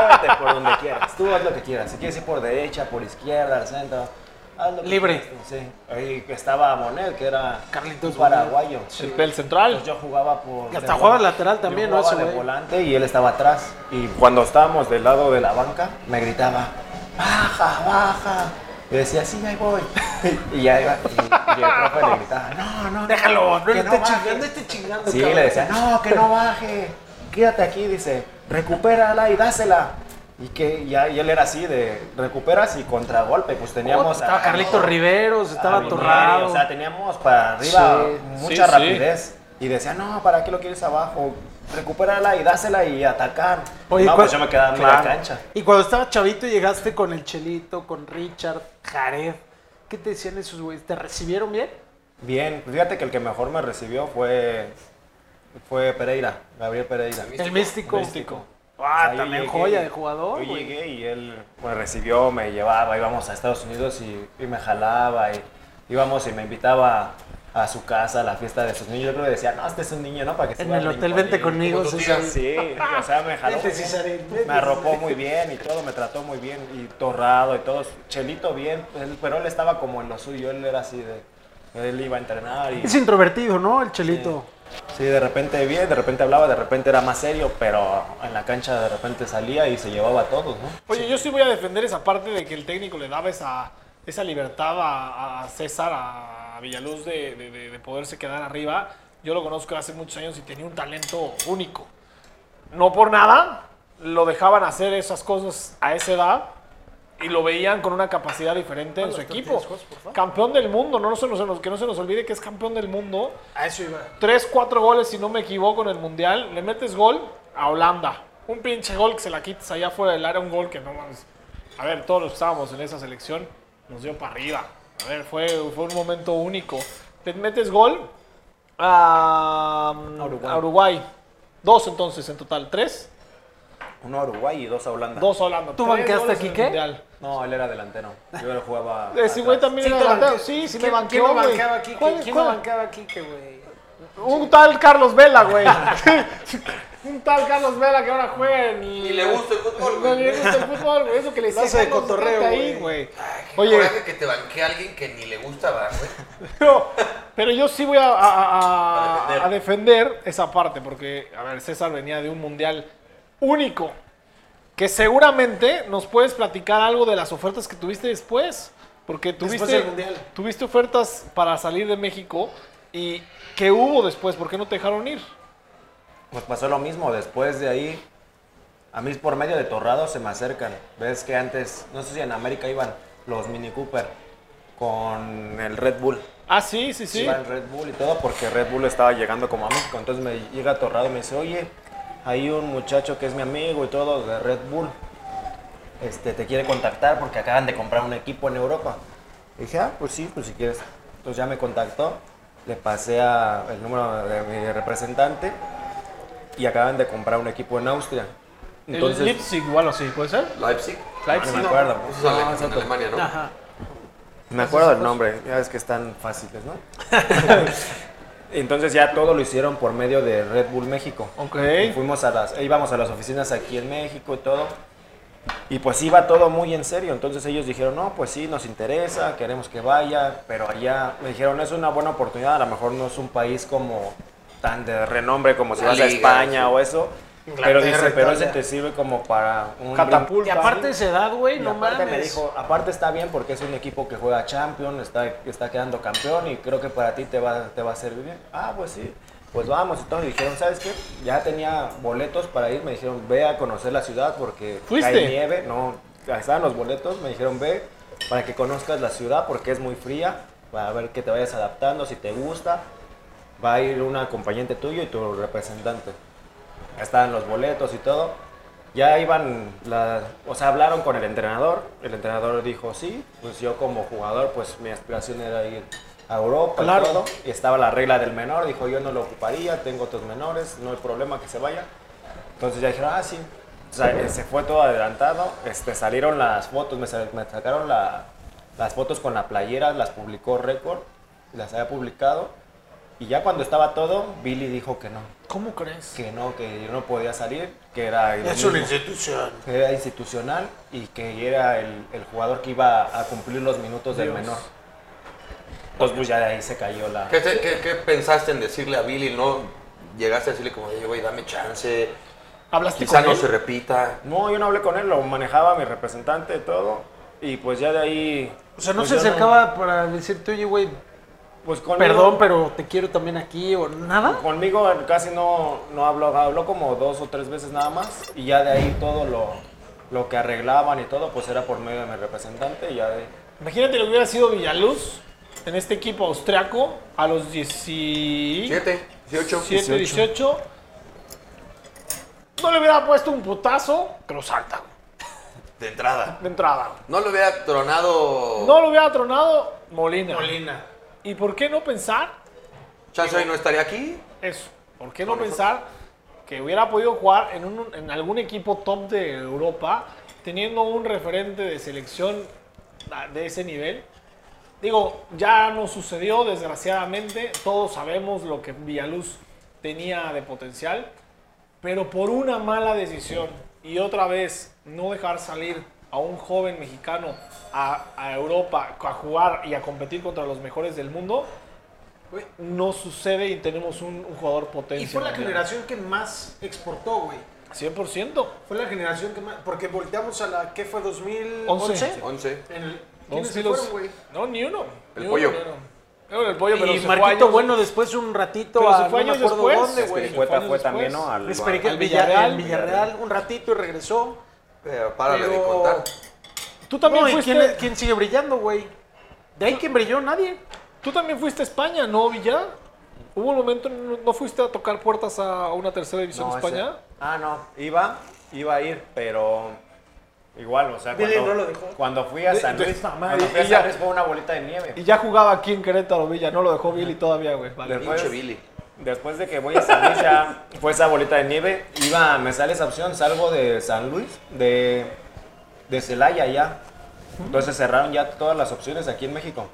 Muévete por donde quieras. Tú haz lo que quieras. Si quieres ir por derecha, por izquierda, al centro. Haz lo que Libre. quieras Sí. Ahí estaba Monel, que era Carlitos un paraguayo. El pel central. Pues yo jugaba por. Y hasta jugaba lateral también, yo ¿no? jugaba Ese de güey. volante y él estaba atrás. Y cuando estábamos del lado de la banca, me gritaba: ¡Baja, baja! Y decía: Sí, ahí voy. [laughs] y ya iba. Y, y el profe le gritaba: No, no, no. Déjalo, no que le esté baje". chingando, no esté chingando. Sí, cabrón. le decía: No, que no baje. Quédate aquí, dice: Recupérala y dásela. Y que ya, y él era así de recuperas y contragolpe, pues teníamos Estaba a- Carlitos Riveros, estaba Torrado. O sea, teníamos para arriba Sí, mucha sí, sí. rapidez. Y decía, no, ¿para qué lo quieres abajo? Recupérala y dásela y atacar. Oye, no, pues yo me quedaba en Claro. cancha. Y cuando estaba chavito llegaste con el Chelito, con Richard, Jared. ¿Qué te decían esos güeyes? ¿Te recibieron bien? Bien, pues fíjate que el que mejor me recibió fue Fue Pereira, Gabriel Pereira. El místico. Místico. Ah, también llegué. joya de jugador, Yo llegué y él me recibió, me llevaba, íbamos a Estados Unidos y, y me jalaba y íbamos y me invitaba a su casa, a la fiesta de sus niños. Yo creo que decía, no, este es un niño, ¿no? Para que se En el hotel Vente conmigo". César. Sí, o sea, me jaló. Bien. Vente, Me arropó muy bien y todo, me trató muy bien y torrado y todo. Chelito bien, pero él estaba como en lo suyo, él era así de... Él iba a entrenar y... Es introvertido, ¿no? El chelito. Sí, de repente bien, de repente hablaba, de repente era más serio, pero en la cancha de repente salía y se llevaba a todos, ¿no? Oye, yo sí voy a defender esa parte de que el técnico le daba esa, esa libertad a, a César, a Villaluz, de, de- de- de poderse quedar arriba. Yo lo conozco hace muchos años y tenía un talento único. No por nada, lo dejaban hacer esas cosas a esa edad y lo veían con una capacidad diferente en su equipo. Campeón del mundo, no se nos- que no se nos olvide que es campeón del mundo. A eso iba. Tres, cuatro goles, si no me equivoco, en el Mundial. Le metes gol a Holanda. Un pinche gol que se la quites allá fuera del área, un gol que no mames. A ver, todos los que estábamos en esa selección, nos dio para arriba. A ver, fue, fue un momento único. Le metes gol a, A Uruguay. a Uruguay. Dos entonces en total, tres. Uno a Uruguay y dos a Holanda. Dos a Holanda. ¿Tú banqueaste a Quique? No, él era delantero. Yo lo jugaba. Ese güey también Sí, era te delantero. Sí, sí me ¿Quién- banqueó, ¿Quién no güey. banqueaba a Quique? ¿Cuál- ¿Quién no banqueaba a Quique, güey? Un tal Carlos Vela, güey. [laughs] [laughs] un tal Carlos Vela que ahora juega en... Ni le gusta el fútbol, No güey. le gusta el fútbol, güey. Eso que le Lo hace de cotorreo, güey. Oye, coraje que te banquee a alguien que ni le gusta, ¿verdad, güey? [laughs] pero, pero yo sí voy a, a- a- A defender. a defender esa parte, porque, a ver, César venía de un mundial único, que seguramente nos puedes platicar algo de las ofertas que tuviste después, porque Después tuviste, del Mundial. tuviste ofertas para salir de México y ¿qué hubo después? ¿Por qué no te dejaron ir? Pues pasó lo mismo. Después de ahí, a mí por medio de Torrado se me acercan. Ves que antes, no sé si en América iban los Mini Cooper con el Red Bull. Ah, sí, sí, sí. Iba el Red Bull y todo porque Red Bull estaba llegando como a México. Entonces me llega Torrado y me dice, oye, hay un muchacho que es mi amigo y todo de Red Bull. Este, te quiere contactar porque acaban de comprar un equipo en Europa. Y dije, ah, pues sí, pues si quieres. Entonces ya me contactó, le pasé a el número de mi representante y acaban de comprar un equipo en Austria. Entonces, el Leipzig igual así, ¿puede ser? Leipzig. no Leipzig. me acuerdo. Eso es Ale- en Alemania, ¿no? Ajá. Me acuerdo del nombre, ya ves que están fáciles, ¿no? [laughs] Entonces ya todo lo hicieron por medio de Red Bull México. Ok. Y Fuimos a las, íbamos a las oficinas aquí en México y todo. Y pues iba todo muy en serio. Entonces ellos dijeron, no, pues sí, nos interesa, queremos que vaya. Pero allá me dijeron, es una buena oportunidad. A lo mejor no es un país como tan de renombre como si La vas a España sí. o eso. Pero dice, pero ese te sirve como para un Catapulta. Y aparte esa edad, güey, no aparte mames. me dijo, aparte está bien porque es un equipo que juega Champions, está, está quedando campeón y creo que para ti te va, te va a servir bien. Ah, pues sí, pues vamos. Y dijeron, ¿sabes qué? Ya tenía boletos para ir, me dijeron, ve a conocer la ciudad porque ¿Fuiste? hay nieve. No, estaban los boletos, me dijeron, ve para que conozcas la ciudad porque es muy fría, para ver que te vayas adaptando, si te gusta. Va a ir un acompañante tuyo y tu representante. Estaban los boletos y todo. Ya iban, la, o sea, hablaron con el entrenador. El entrenador dijo, sí, pues yo como jugador, pues mi aspiración era ir a Europa Claro. y todo. Y estaba la regla del menor, dijo, yo no lo ocuparía, tengo otros menores, no hay problema que se vaya. Entonces ya dijeron, ah, sí. O sea, eh, se fue todo adelantado. Este, salieron las fotos, me, sa- me sacaron la- las fotos con la playera, las publicó Record, las había publicado. Y ya cuando estaba todo, Billy dijo que no, ¿Cómo crees? que no, que yo no podía salir, que era, Es una institución. que era institucional y que era el, el jugador que iba a cumplir los minutos del menor. Entonces pues ya de ahí se cayó la... ¿Qué, te- qué- qué pensaste en decirle a Billy? ¿No llegaste a decirle como, güey, dame chance, ¿Hablaste quizá con no él? se repita? No, yo no hablé con él, lo manejaba mi representante y todo. Y pues ya de ahí... O sea, no pues se yo acercaba para decirte, oye, güey, pues conmigo- perdón, pero te quiero también aquí o nada. Conmigo casi no, no habló, habló como dos o tres veces nada más y ya de ahí todo lo, lo que arreglaban y todo pues era por medio de mi representante y ya de. Imagínate lo que hubiera sido Villaluz en este equipo austriaco a los 17, 7, 18. 18. No le hubiera puesto un putazo, pero salta De entrada. de entrada. No lo hubiera tronado. No lo hubiera tronado Molina. Molina. ¿Y por qué no pensar Chance hoy no estaría aquí. eso? ¿Por qué no pensar que hubiera podido jugar en, un- en algún equipo top de Europa, teniendo un referente de selección de ese nivel? Digo, ya no sucedió, desgraciadamente. Todos sabemos lo que Villaluz tenía de potencial. Pero por una mala decisión y otra vez no dejar salir a un joven mexicano a, a Europa a jugar y a competir contra los mejores del mundo, Güey, no sucede y tenemos un, un jugador potente. Y fue la generación que más exportó, güey. 100%. Fue la generación que más. Porque volteamos a la. ¿Qué fue? ¿2011? Once. 11. En el, Dos ¿Quiénes se fueron, güey? No, ni uno. El Ni pollo. uno. Bueno, el pollo, pero y se Marquito años- Bueno después un ratito Pero se a fue no me años acuerdo después. dónde, güey. Fue también. ¿no? Al, Esperique- al Villarreal, Villarreal. Villarreal, un ratito y regresó. Pero párale de contar. Tú también No, ¿y fuiste, quién, quién sigue brillando, güey? De ahí quién brilló, nadie. tú también fuiste a España, ¿no, Villa? Hubo un momento, ¿no no fuiste a tocar puertas a una tercera división No, de España? ese- ah, no, iba, iba a ir, pero igual, o sea, cuando, no lo dejó. cuando fui a De- San de Luis, cuando fui a y ya- San Luis fue una bolita de nieve. Y ya jugaba aquí en Querétaro, Villa, no lo dejó Billy todavía, güey. Vale. Pinche Billy. Después de que voy a San Luis ya fue esa bolita de nieve, iba, me sale esa opción, salgo de San Luis, de, de Celaya ya. Entonces cerraron ya todas las opciones aquí en México.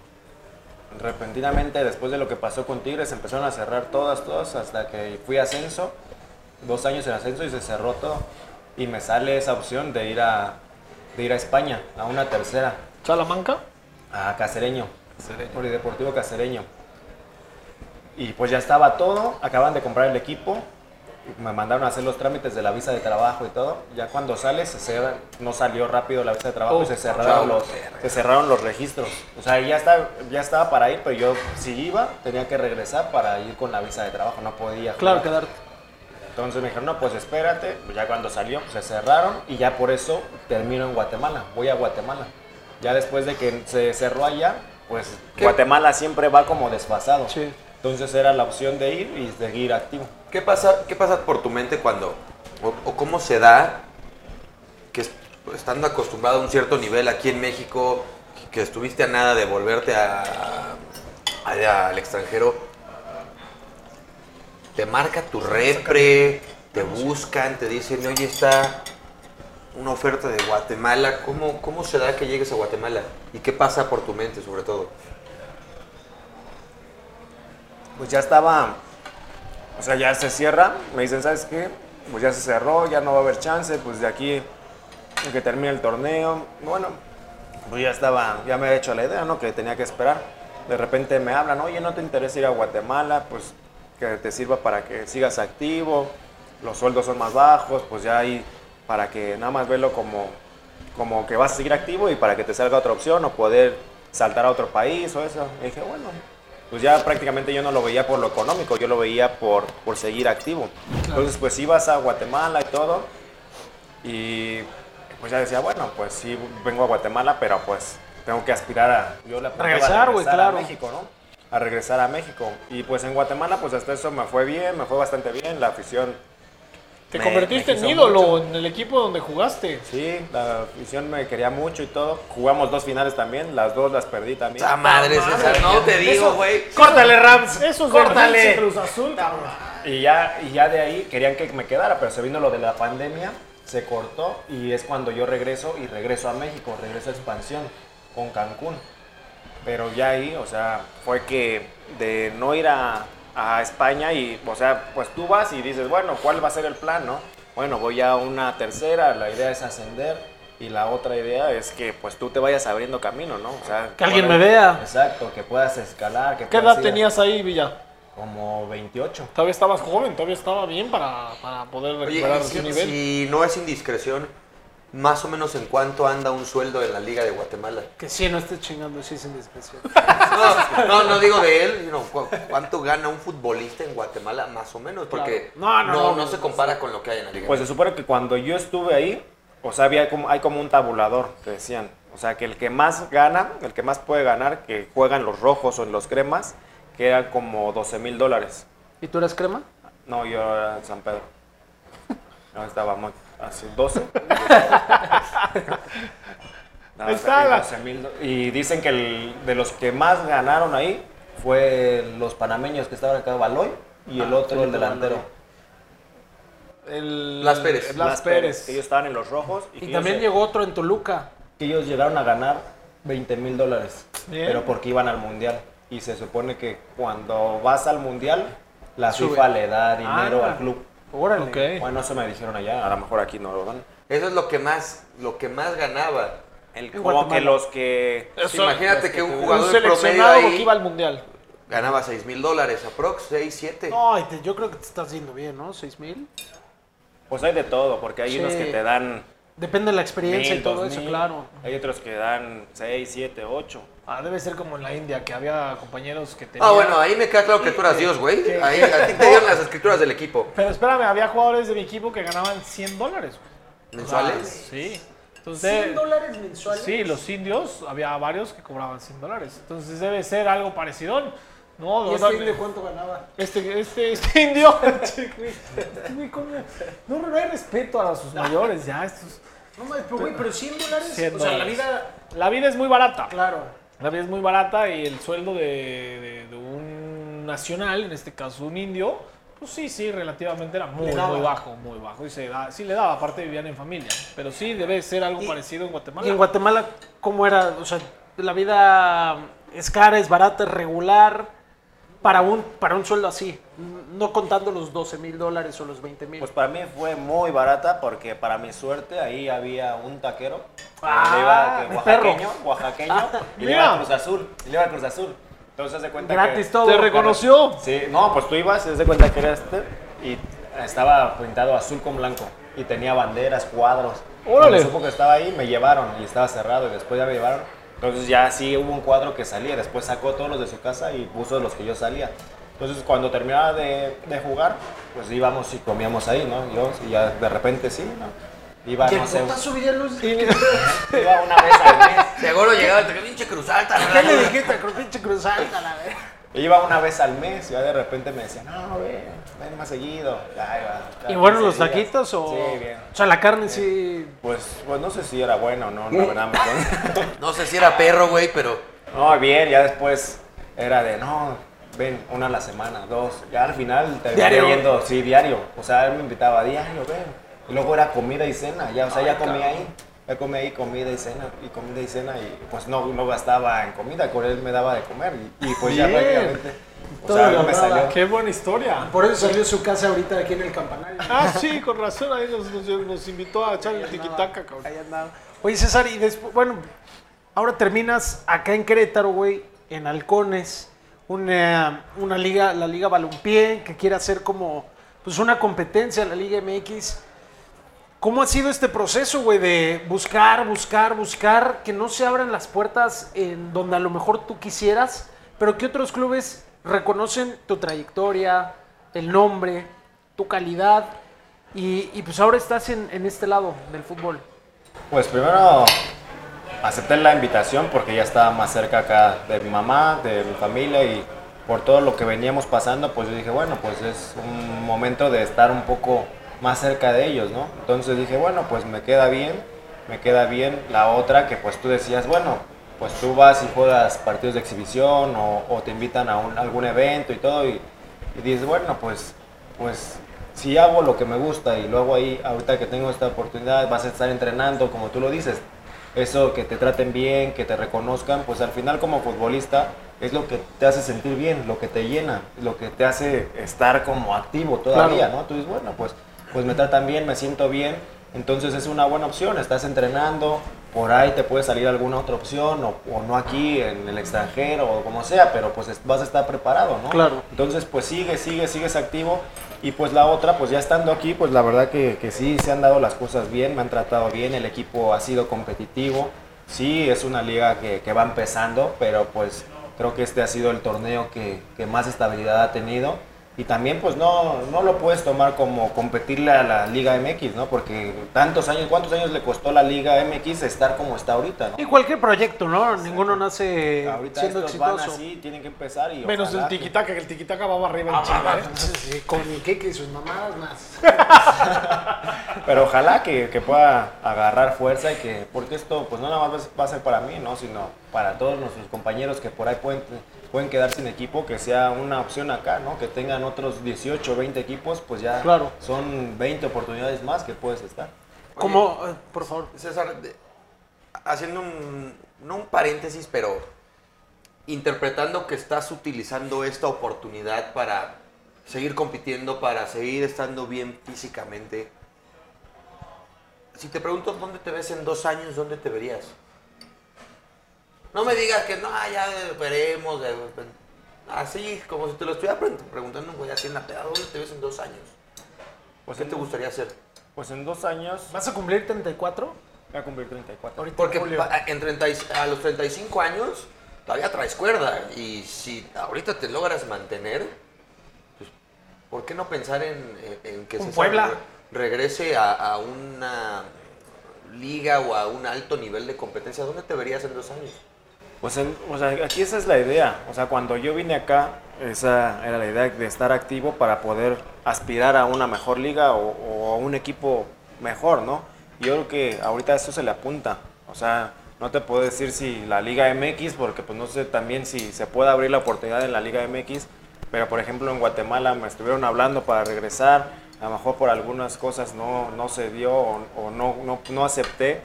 Repentinamente, después de lo que pasó con Tigres, empezaron a cerrar todas, todas, hasta que fui a ascenso, dos años en ascenso y se cerró todo. Y me sale esa opción de ir a, de ir a España, a una tercera, ¿Salamanca? a Cacereño, Polideportivo Cacereño. Y pues ya estaba todo, acaban de comprar el equipo, me mandaron a hacer los trámites de la visa de trabajo y todo. Ya cuando sale, se cierra- no salió rápido la visa de trabajo y Oh, se cerraron, los, se cerraron los registros. O sea, ya estaba, ya estaba para ir, pero yo si iba, tenía que regresar para ir con la visa de trabajo, no podía. Claro, quedarte. Entonces me dijeron, no, pues espérate. Pues ya cuando salió, se cerraron y ya por eso termino en Guatemala. Voy a Guatemala. Ya después de que se cerró allá, pues ¿Qué? Guatemala siempre va como desfasado. Sí. Entonces era la opción de ir y seguir activo. ¿Qué pasa, ¿Qué pasa por tu mente cuando, o, o cómo se da que es- estando acostumbrado a un cierto nivel aquí en México, que estuviste a nada de volverte a, al extranjero, te marca tu repre, te buscan, te dicen, oye, está una oferta de Guatemala, ¿cómo, cómo se da que llegues a Guatemala? ¿Y qué pasa por tu mente sobre todo? Pues ya estaba, o sea, ya se cierra. Me dicen, ¿sabes qué? Pues ya se cerró, ya no va a haber chance. Pues de aquí a que termine el torneo. Bueno, pues ya estaba, ya me había hecho la idea, ¿no? Que tenía que esperar. De repente me hablan, oye, ¿no te interesa ir a Guatemala? Pues que te sirva para que sigas activo. Los sueldos son más bajos, pues ya ahí para que nada más verlo como, como que vas a seguir activo y para que te salga otra opción o poder saltar a otro país o eso. Y dije, bueno, pues ya prácticamente yo no lo veía por lo económico, yo lo veía por, por seguir activo. Entonces, pues ibas a Guatemala y todo. Y pues ya decía, bueno, pues sí, vengo a Guatemala, pero pues tengo que aspirar a... Yo le apuntaba a Regresar, güey, claro. A México, ¿no? A regresar a México. Y pues en Guatemala, pues hasta eso me fue bien, me fue bastante bien. La afición Te Me- convertiste me en ídolo mucho. en el equipo donde jugaste. Sí, la afición me quería mucho y todo. Jugamos dos finales también, las dos las perdí también. ¡Ah, madre, César! No te digo, güey. Córtale, Rams. Eso es Córtale. Cruz Azul. Y ya, y ya de ahí querían que me quedara, pero se vino lo de la pandemia, se cortó y es cuando yo regreso y regreso a México, regreso a expansión con Cancún. Pero ya ahí, o sea, fue que de no ir a, a España y, o sea, pues tú vas y dices, bueno, ¿cuál va a ser el plan, no? Bueno, voy a una tercera, la idea es ascender y la otra idea es que pues tú te vayas abriendo camino, ¿no? O sea, Que alguien me vea. Exacto, que puedas escalar, que ¿Qué puedas edad tenías ahí, Villa? Como 28. Todavía estabas joven, todavía estaba bien para, para poder Oye, recuperar su si, nivel. si no es indiscreción, más o menos en cuánto anda un sueldo en la Liga de Guatemala. Que sí, no esté chingando, sí es indiscreción. [laughs] No, no, no digo de él, sino cu- cuánto gana un futbolista en Guatemala, más o menos, porque Claro. No, no, no, no no, se compara con lo que hay en la Liga. Pues se supone que cuando yo estuve ahí, o sea, había como, hay como un tabulador que decían. O sea, que el que más gana, el que más puede ganar, que juega en los rojos o en los cremas, que era como 12 mil dólares. ¿Y tú eres crema? No, yo era en San Pedro. [laughs] No, estaba muy, así, [laughs] 12. No, Ahí está la- 12,000 do- y dicen que el- de los que más ganaron ahí fue los panameños que estaban acá, Baloy, y el otro el delantero. El, Las Pérez. el Las Pérez. Que ellos estaban en los rojos. Y, también llegó otro en Toluca. que ellos llegaron a ganar 20 mil dólares. Bien. Pero porque iban al mundial. Y se supone que cuando vas al mundial, la Sube. FIFA le da dinero Ah. al club. Órale. Ok. Bueno, eso me dijeron allá. A lo mejor aquí no lo dan. Eso es lo que más, lo que más ganaba. El, como Guatemala. que los que. Sí, imagínate que un Un jugador de promedio seleccionado que ahí iba al mundial. ganaba 6 mil dólares, aprox, 6, 7. No, yo creo que te estás yendo bien, ¿no? ¿Seis mil? Pues hay de todo, porque hay Sí. unos que te dan. Depende de la experiencia mil, y todo dos eso, mil. claro. Hay otros que dan 6, 7, 8. Ah, debe ser como en la India, que había compañeros que tenían... Ah, bueno, ahí me queda claro que tú eras Dios, güey. Ahí a ti te dieron las escrituras del equipo. Pero espérame, había jugadores de mi equipo que ganaban 100 dólares. ¿Mensuales? Sí. Entonces, dólares mensuales? sí, los indios, había varios que cobraban 100 dólares. Entonces debe ser algo parecido. No, ¿Y este no, indio cuánto ganaba? este, este, este indio. [laughs] Este güey, ¿cómo? No, no hay respeto a sus mayores ya. Estos, No mames, pero güey, pero 100 dólares. 100 o sea, la vida. la vida es muy barata. Claro. La vida es muy barata y el sueldo de, de- de un nacional, en este caso un indio, pues sí, sí, relativamente era muy, muy bajo, muy bajo. Y se da, sí le daba, aparte vivían en familia. Pero sí debe ser algo Y- parecido en Guatemala. ¿Y en Guatemala cómo era? O sea, la vida es cara, es barata, es regular. Para un, para un sueldo así, no contando los 12 mil dólares o los 20 mil. Pues para mí fue muy barata porque para mi suerte ahí había un taquero. que Ah, le iba, oaxaqueño, oaxaqueño, [laughs] y le iba a Cruz Azul. Y le iba a Cruz Azul. Entonces se cuenta Gratis que, todo. ¿Te reconoció? Sí, no, pues tú ibas, se de cuenta que era este y estaba pintado azul con blanco y tenía banderas, cuadros. Órale. Cuando supo que estaba ahí, me llevaron y estaba cerrado y después ya me llevaron. Entonces ya sí hubo un cuadro que salía, después sacó todos los de su casa y puso los que yo salía. Entonces cuando terminaba de, de jugar, pues íbamos y comíamos ahí, ¿no? Yo, y ya de repente sí, ¿no? Iba, ¿Qué no sé, puta Villaloz? [laughs] ¿Qué iba una vez al mes. Seguro llegaba te pinche cruz alta. le dijiste? Cruz pinche Cruz Alta, la verdad. Iba una vez al mes y ya de repente me decían, no, ven, ven más seguido. Iba, ¿Y bueno 15 los taquitos o...? Sí, bien. O sea, la carne sí... Pues, pues no sé si era bueno o no, la verdad. me- [laughs] No sé si era perro, güey, pero no, bien, ya después era de, no, ven, una a la semana, dos. Ya al final terminé ¿Diario? yendo, sí, diario. O sea, él me invitaba diario, ven. Y luego era comida y cena, ya, o sea, ya comía ahí. Ya comía ahí comida y cena, y comida y cena, y pues no, no gastaba en comida, con él me daba de comer. Y, y pues ya prácticamente, o Todo sea, me salió. Qué buena historia. Por eso salió su casa ahorita aquí en el campanario. Ah, sí, con razón, ahí nos, nos- nos invitó a echar el tiquitaca, cabrón. Ahí andaba. Oye, César, y después, bueno, ahora terminas acá en Querétaro, güey, en Halcones, una, una liga, la Liga Balompié, que quiere hacer como, pues una competencia en la Liga MX. ¿Cómo ha sido este proceso, güey, de buscar, buscar, buscar, que no se abran las puertas en donde a lo mejor tú quisieras, pero que otros clubes reconocen tu trayectoria, el nombre, tu calidad, y, y pues ahora estás en, en este lado del fútbol? Pues primero acepté la invitación porque ya estaba más cerca acá de mi mamá, de mi familia y por todo lo que veníamos pasando, pues yo dije, bueno, pues es un momento de estar un poco más cerca de ellos, ¿no? Entonces dije, bueno, pues me queda bien, me queda bien la otra que pues tú decías, bueno, pues tú vas y juegas partidos de exhibición o, te invitan a un- algún evento y todo y, y dices, bueno, pues, pues si hago lo que me gusta y lo hago ahí, ahorita que tengo esta oportunidad, vas a estar entrenando, como tú lo dices, eso que te traten bien, que te reconozcan, pues al final como futbolista es lo que te hace sentir bien, lo que te llena, lo que te hace estar como activo todavía, ¿no? Tú dices, bueno, pues, pues me tratan bien, me siento bien, entonces es una buena opción, estás entrenando, por ahí te puede salir alguna otra opción, o, o no aquí, en el extranjero, o como sea, pero pues es- vas a estar preparado, ¿no? Claro. Entonces, pues sigue, sigue, sigues activo. Y pues la otra, pues ya estando aquí, pues la verdad que, que sí, se han dado las cosas bien, me han tratado bien, el equipo ha sido competitivo. Sí, es una liga que, que va empezando, pero pues creo que este ha sido el torneo que, que más estabilidad ha tenido. Y también pues no, no lo puedes tomar como competirle a la Liga MX, ¿no? Porque tantos años, ¿cuántos años le costó a la Liga MX estar como está ahorita, ¿no? Y cualquier proyecto, ¿no? Ninguno nace Ahorita siendo estos van exitoso. así, tienen que empezar y Menos el tiquitaca, que el tiquitaca va arriba Ah, en China, ¿eh? Sí, con el queque y sus mamadas más. [laughs] Pero ojalá que, que pueda agarrar fuerza y que, porque esto pues no nada más va a ser para mí, ¿no? Sino para todos nuestros compañeros que por ahí pueden, pueden quedar sin equipo, que sea una opción acá, ¿no? Que tengan otros 18 o 20 equipos, pues ya Claro. son 20 oportunidades más que puedes estar. Como, eh, por favor. César, de- haciendo un, no un paréntesis, pero interpretando que estás utilizando esta oportunidad para seguir compitiendo, para seguir estando bien físicamente. Si te pregunto dónde te ves en dos años, ¿dónde te verías? No me digas que no, ya veremos. eh, Así, como si te lo estuviera pre- preguntando, güey, así en la peda, ¿dónde te ves en dos años? Pues ¿Qué en, te gustaría hacer? pues en dos años ¿Vas a cumplir 34? voy a cumplir 34. Ahorita Porque en julio. pa- en 30 y- a los 35 años todavía traes cuerda. Y si ahorita te logras mantener, pues, ¿por qué no pensar en, que Un César Puebla. re- regrese a, a una liga o a un alto nivel de competencia? ¿Dónde te verías en dos años? Pues o sea, aquí esa es la idea. O sea, cuando yo vine acá, esa era la idea de estar activo para poder aspirar a una mejor liga o, a un equipo mejor, ¿no? Yo creo que ahorita eso se le apunta. O sea, no te puedo decir si la Liga MX, porque pues no sé también si se puede abrir la oportunidad en la Liga MX, pero por ejemplo en Guatemala me estuvieron hablando para regresar, a lo mejor por algunas cosas no, no se dio o, no, no acepté,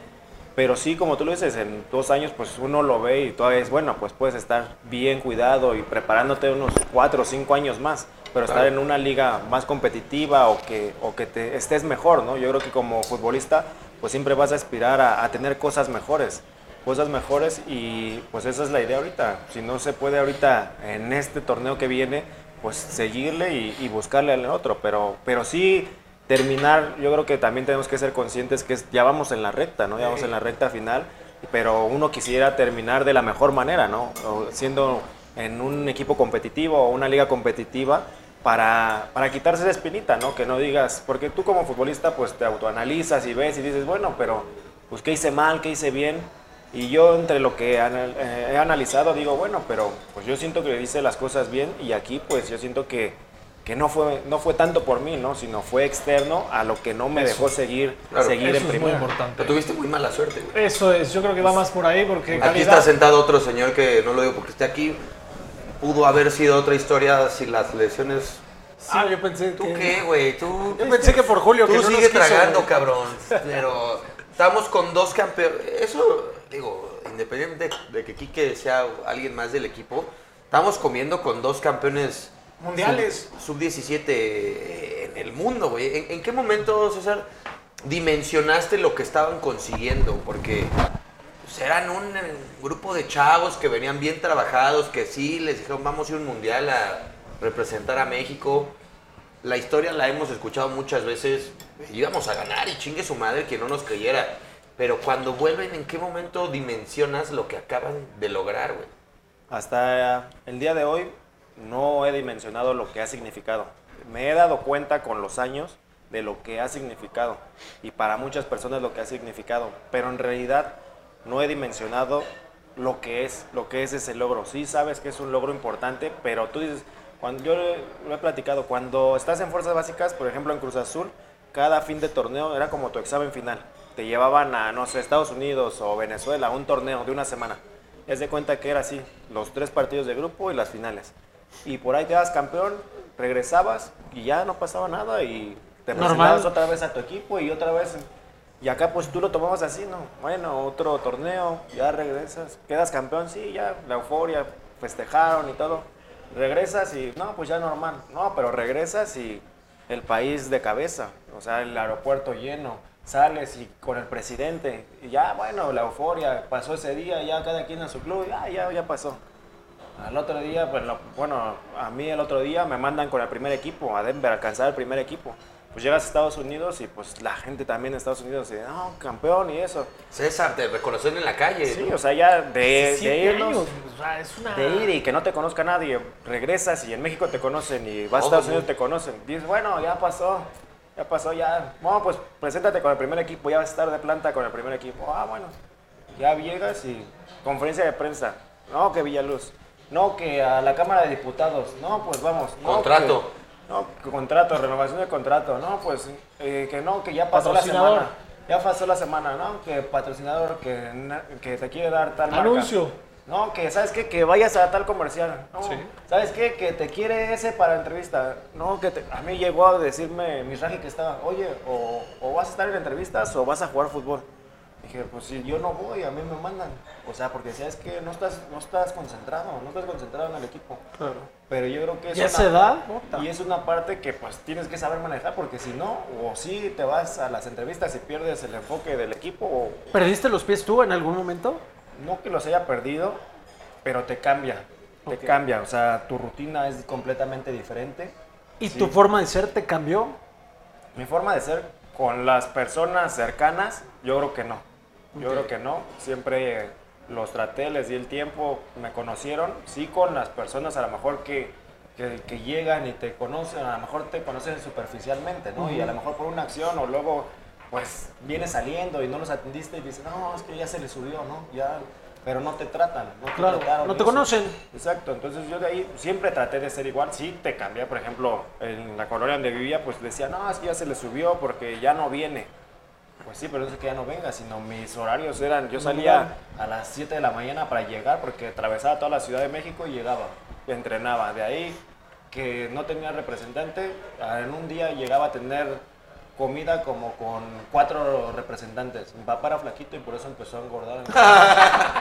pero sí, como tú lo dices, en dos años pues uno lo ve y todavía es bueno, pues puedes estar bien cuidado y preparándote unos cuatro o cinco años más, pero estar en una liga más competitiva o que, o que te estés mejor, ¿no? Yo creo que como futbolista pues siempre vas a aspirar a, a tener cosas mejores, cosas mejores y pues esa es la idea ahorita. Si no se puede ahorita en este torneo que viene, pues seguirle y, y buscarle al otro, pero, pero sí terminar, yo creo que también tenemos que ser conscientes que ya vamos en la recta, ¿no? Ya vamos en la recta final, pero uno quisiera terminar de la mejor manera, ¿no? Siendo en un equipo competitivo o una liga competitiva para, para quitarse esa espinita, ¿no? Que no digas, porque tú como futbolista pues te autoanalizas y ves y dices, bueno, pero pues qué hice mal, qué hice bien. Y yo entre lo que anal- eh, he analizado digo, bueno, pero pues yo siento que hice las cosas bien y aquí pues yo siento que, que no, fue, no fue tanto por mí, ¿no? Sino fue externo a lo que no me dejó seguir, Claro. seguir Eso en es muy primera. importante. Pero tuviste muy mala suerte, güey. Eso es, yo creo que va más por ahí porque Aquí calidad- está sentado otro señor que no lo digo porque esté aquí. Pudo haber sido otra historia si las lesiones. Ah, yo pensé ¿Tú que... qué, güey? Tú, Yo pensé que por Julio Tú que no nos sigue quiso, tragando, cabrón. Pero estamos con dos campeones. Eso, digo, independientemente de, de que Quique sea alguien más del equipo, estamos comiendo con dos campeones Mundiales. Sub-17 en el mundo, güey. ¿En, en qué momento, César, dimensionaste lo que estaban consiguiendo? Porque pues, eran un eh, grupo de chavos que venían bien trabajados, que sí, les dijeron, vamos a ir a un mundial a representar a México. La historia la hemos escuchado muchas veces. Íbamos a ganar y chingue su madre que no nos creyera. Pero cuando vuelven, ¿en qué momento dimensionas lo que acaban de lograr, güey? Hasta el día de hoy no he dimensionado lo que ha significado. Me he dado cuenta con los años de lo que ha significado y para muchas personas lo que ha significado, pero en realidad no he dimensionado lo que es, lo que es ese logro. Sí sabes que es un logro importante, pero tú dices, cuando yo lo he platicado, cuando estás en fuerzas básicas, por ejemplo en Cruz Azul, cada fin de torneo era como tu examen final. Te llevaban a, no sé, Estados Unidos o Venezuela, un torneo de una semana. Es de cuenta que era así, los tres partidos de grupo y las finales. Y por ahí te das campeón, regresabas y ya no pasaba nada y te Normal. presentabas otra vez a tu equipo y otra vez. Y acá pues tú lo tomabas así, ¿no? Bueno, otro torneo, ya regresas, quedas campeón, sí, ya, la euforia, festejaron y todo. Regresas y, no, pues ya normal. No, pero regresas y el país de cabeza, o sea, el aeropuerto lleno, sales y con el presidente, y ya, bueno, la euforia, pasó ese día, ya cada quien a su club, ya, ya, ya pasó. Al otro día, pues, lo- bueno, a mí el otro día me mandan con el primer equipo, a Denver, a alcanzar el primer equipo. Pues llegas a Estados Unidos y pues la gente también de Estados Unidos dice, no, campeón y eso. César, te reconocen en la calle. Sí, ¿no? o sea, ya de, irnos, años, o sea, es una... de ir y que no te conozca nadie, regresas y en México te conocen y vas a Estados. Unidos te conocen. Dices, bueno, ya pasó, ya pasó, ya. Bueno, pues preséntate con el primer equipo, ya vas a estar de planta con el primer equipo. Ah, bueno, ya llegas y conferencia de prensa. No, que Villaluz. No, que a la Cámara de Diputados. No, pues vamos. No, Contrato. que- no, que contrato, renovación de contrato. No, pues eh, que no, que ya pasó la semana. Ya pasó la semana, ¿no? Que patrocinador que, que te quiere dar tal marca. Anuncio. No, que sabes qué, que vayas a tal comercial. No, Sí. ¿Sabes qué? Que te quiere ese para entrevista. No, que te- a mí llegó a decirme mi raje que estaba, oye, o, o vas a estar en entrevistas o vas a jugar fútbol. Dije, pues si yo no voy, a mí me mandan. O sea, porque sabes que no estás, no estás concentrado, no estás concentrado en el equipo. Claro. Pero yo creo que es ¿Y a una- edad? Puta. y es una parte que pues tienes que saber manejar porque si no, o sí te vas a las entrevistas y pierdes el enfoque del equipo o ¿Perdiste los pies tú en algún momento? no que los haya perdido, pero te cambia, te cambia, o sea, tu rutina es completamente diferente. ¿Y Sí. tu forma de ser te cambió? Mi forma de ser con las personas cercanas, yo creo que no. Yo creo que no. Siempre los traté, les di el tiempo, me conocieron. Sí, con las personas a lo mejor que, que, que llegan y te conocen, a lo mejor te conocen superficialmente, ¿no? Y a lo mejor por una acción o luego, pues, vienes saliendo y no los atendiste y dices, no, es que ya se le subió, ¿no? Ya, pero no te tratan, no te Claro, trataron no te eso. conocen. Exacto, entonces yo de ahí siempre traté de ser igual, sí te cambié, por ejemplo, en la colonia donde vivía, pues decía, no, es que ya se le subió porque ya no viene. Pues sí, pero no es que ya no venga, sino mis horarios eran, yo salía a las 7 de la mañana para llegar porque atravesaba toda la Ciudad de México y llegaba, entrenaba. De ahí que no tenía representante, en un día llegaba a tener comida como con cuatro representantes. Mi papá era flaquito y por eso empezó a engordar. [laughs]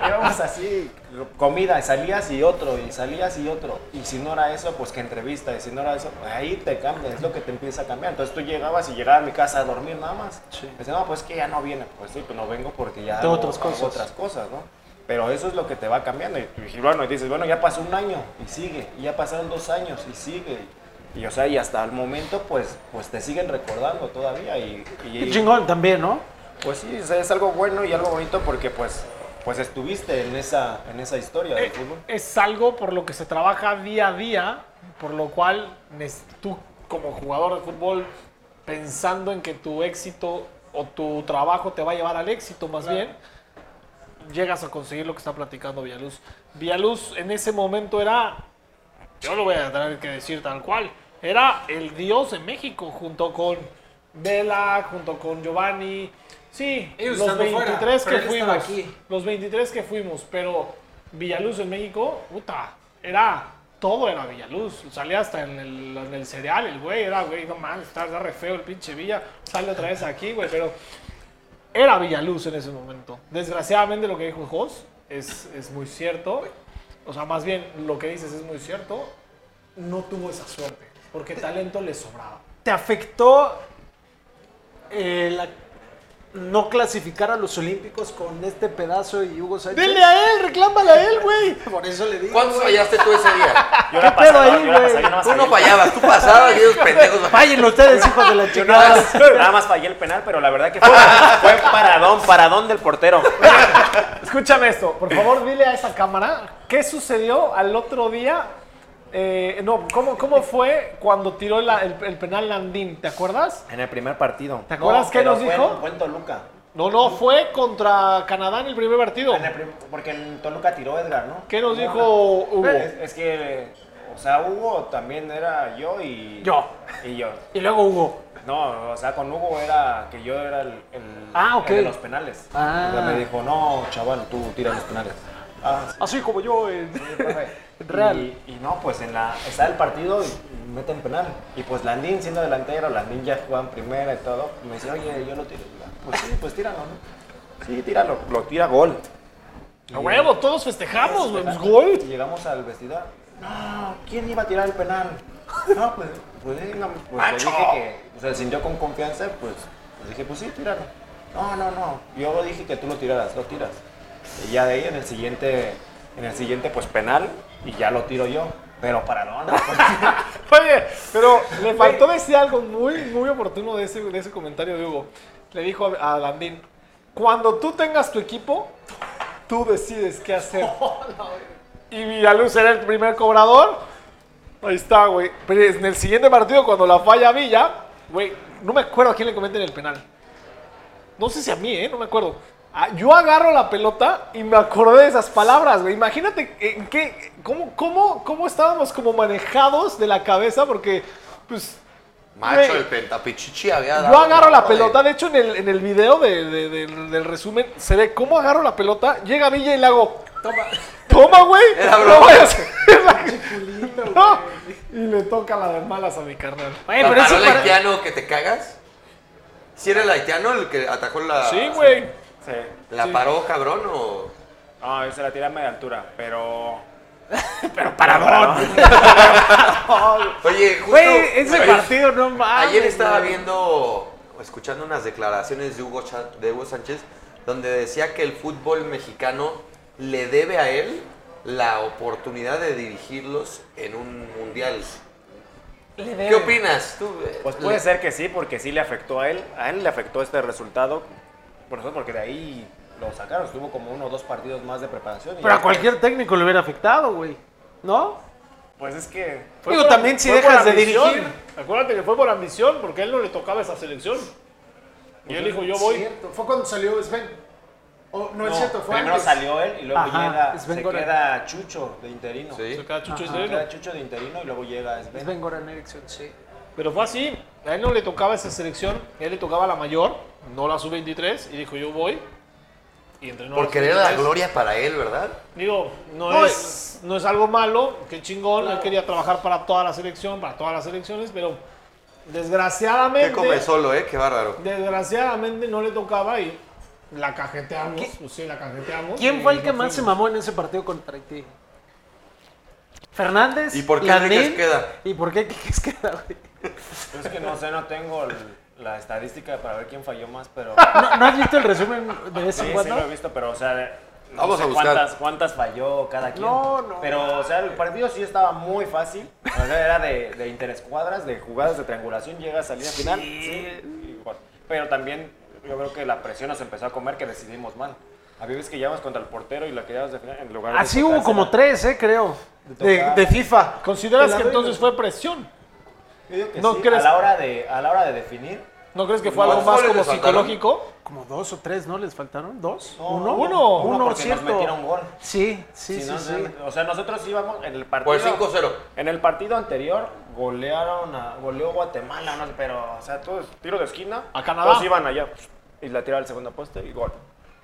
[laughs] Íbamos así, comida, y salías y otro, y salías y otro. Y si no era eso, pues que entrevista, y si no era eso, ahí te cambia, es lo que te empieza a cambiar. Entonces tú llegabas y llegabas a mi casa a dormir nada más. Sí. Decía, no, pues que ya no viene. Pues sí, pues no vengo porque ya Tengo hago- otras hago cosas. otras cosas, ¿no? Pero eso es lo que te va cambiando. Y, y bueno, y dices, bueno, ya pasó un año y sigue, y ya pasaron dos años y sigue. Y o sea, y hasta el momento, pues, pues te siguen recordando todavía. Y, y- chingón también, ¿no? pues sí, es algo bueno y algo bonito porque pues, pues estuviste en esa, en esa historia del Eh, fútbol. es algo por lo que se trabaja día a día, por lo cual tú como jugador de fútbol, pensando en que tu éxito o tu trabajo te va a llevar al éxito más bien, llegas a conseguir lo que está platicando Villaluz. Villaluz en ese momento era, yo lo voy a tener que decir tal cual, era el dios de México junto con Vela, junto con Giovanni. Sí, Ellos los estando fuera, 23 pero que fuimos. aquí. Los 23 que fuimos, pero Villaluz en México, puta, era, todo era Villaluz. Salía hasta en el, en el cereal, el güey, era, güey, no mames, está, está re feo el pinche Villa, sale otra vez aquí, güey, pero era Villaluz en ese momento. Desgraciadamente lo que dijo Jos es, es muy cierto, o sea, más bien lo que dices es muy cierto, no tuvo esa suerte, porque talento le sobraba. ¿Te afectó eh, la- no clasificar a los Olímpicos con este pedazo y Hugo Sánchez? Dile a él, reclámale a él, güey. [laughs] Por eso le digo. ¿Cuántos fallaste tú ese día? [laughs] Yo ¿Qué pedo ahí, güey? Tú no fallabas, tú pasabas y esos [laughs] pendejos. Fallen ustedes, hijos de la nada, chingada. nada más fallé el penal, pero la verdad que fue, fue paradón, paradón del portero. Escúchame esto, por favor, dile a esa cámara qué sucedió al otro día. Eh, no, ¿cómo, ¿cómo fue cuando tiró la- el, el penal Landín? ¿Te acuerdas? En el primer partido. ¿Te acuerdas qué pero nos fue dijo? Fue en Toluca. No, no, fue contra Canadá en el primer partido. En el prim- porque en Toluca tiró Edgar, ¿no? ¿Qué nos No, dijo no. Hugo? Es, es que, o sea, Hugo también era yo y... Yo. Y yo. Y luego Hugo. No, o sea, con Hugo era que yo era el, el, Ah, ok. el de los penales. Ah. Sea, me dijo, no, chaval, tú tira los penales. Ah, sí, Así como yo. en- profe. [laughs] Real. Y, y no, pues en la, está el partido y meten penal. Y pues Landín, siendo delantero, Landín ya jugaba en primera y todo, me dice, oye, yo lo tiro. Pues sí, pues tíralo, ¿no? Sí, tíralo, lo tira gol. A huevo, todos festejamos, güey, pues, Y gol. llegamos al vestidor. No, ¿quién iba a tirar el penal? No, pues, pues, no, pues le dije que o se sintió con confianza, pues, pues dije, pues sí, tíralo. No, no, no. Yo dije que tú lo tiraras, lo tiras. Y ya de ahí en el siguiente, en el siguiente, pues penal, y ya lo tiro yo. Pero para no, no. [laughs] Oye, pero le faltó decir algo muy, muy oportuno de ese, de ese comentario de Hugo. Le dijo a, a Landín, cuando tú tengas tu equipo, tú decides qué hacer. [laughs] Y Villaluz era el primer cobrador. Ahí está, güey. Pero en el siguiente partido, cuando la falla Villa, güey, no me acuerdo a quién le cometen el penal. No sé si a mí, ¿eh? No me acuerdo. Ah, yo agarro la pelota y me acordé de esas palabras, güey. Imagínate en qué, cómo, cómo, cómo estábamos como manejados de la cabeza, porque, pues, Macho, Güey. el pentapichichi había yo dado agarro una la pelota. De hecho, en el, en el video de- de- del- del resumen se ve cómo agarro la pelota, llega Villa y le hago. Toma. Toma, güey. Era No broma. a [laughs] No. güey. Y le toca la de malas a mi carnal. Güey, pero ¿Paró eso el para- haitiano que te cagas? ¿Si era el haitiano el que atajó la... Sí, güey. Sí. ¿La Sí. paró, cabrón, o...? No, se la tiré a media altura, pero. [laughs] Pero paradón. [laughs] Oye, justo... Güey, ese partido no mames. Ayer estaba güey. viendo, o escuchando unas declaraciones de Hugo, de Hugo Sánchez, donde decía que el fútbol mexicano le debe a él la oportunidad de dirigirlos en un mundial. ¿Qué opinas? Tú, eh, Pues puede le- ser que sí, porque sí le afectó a él. A él le afectó este resultado. Por eso, porque de ahí lo sacaron. Estuvo como uno o dos partidos más de preparación. y Pero a cualquier técnico le hubiera afectado, güey. ¿No? Pues es que. Fue Digo, por- también si dejas de dirigir. Acuérdate que fue por ambición, porque a él no le tocaba esa selección. Y él dijo, yo voy. Cierto. Fue cuando salió Sven. Oh, no, es cierto, fue primero antes. salió él y luego Ajá, llega. Sven se Goran. queda Chucho de interino. Sí. Se queda Chucho Ajá. Sereno. Queda Chucho de interino y luego llega Sven. Sven Goran Eriksson, sí. Pero fue así. A él no le tocaba esa selección. A él le tocaba la mayor, no la sub-23. Y dijo, yo voy. Y entrenó a la Porque era la sub-23. gloria para él, ¿verdad? Digo, no, No, es, no es algo malo, qué chingón, él quería trabajar para toda la selección, para todas las selecciones, pero desgraciadamente, Qué come solo, ¿eh? Qué bárbaro. desgraciadamente no le tocaba y la cajeteamos, pues sí, la cajeteamos. ¿Quién fue el que más se mamó en ese partido contra Haití? Fernández. ¿Y por qué Lanín, Enríquez queda? ¿Y por qué Enríquez queda, güey? Es que no sé, no tengo el- la estadística para ver quién falló más, pero. ¿No, no has visto el resumen de vez Sí, sí lo he visto, pero o sea, no Vamos sé a buscar. Cuántas, cuántas falló cada quien. No, no. Pero, o sea, el partido sí estaba muy fácil. O sea, era de, de interescuadras, de jugadas de triangulación, llega a salir al final. Sí. y gol. Pero también yo creo que la presión nos empezó a comer que decidimos mal. Había veces que llevamos contra el portero y la queríamos definir en lugar de. Así hubo tocársela. como tres, eh, creo. De, de FIFA. ¿Consideras que entonces fue presión? Yo digo que ¿No sí, crees? a la hora de a la hora de definir. ¿No crees que fue algo ¿Cuántos más goles como les faltaron? psicológico? Como dos o tres, ¿no? ¿Les faltaron? ¿Dos? No, ¿Uno? uno, Uno, uno porque cierto. nos metieron gol. Sí, sí, Si sí, no, sí. O sea, nosotros íbamos en el partido. Por el 5-0. En el partido anterior golearon a, goleó Guatemala, no sé, pero, o sea, todo es tiro de esquina. A Canadá. Todos iban allá y la tiraba al segundo poste y gol.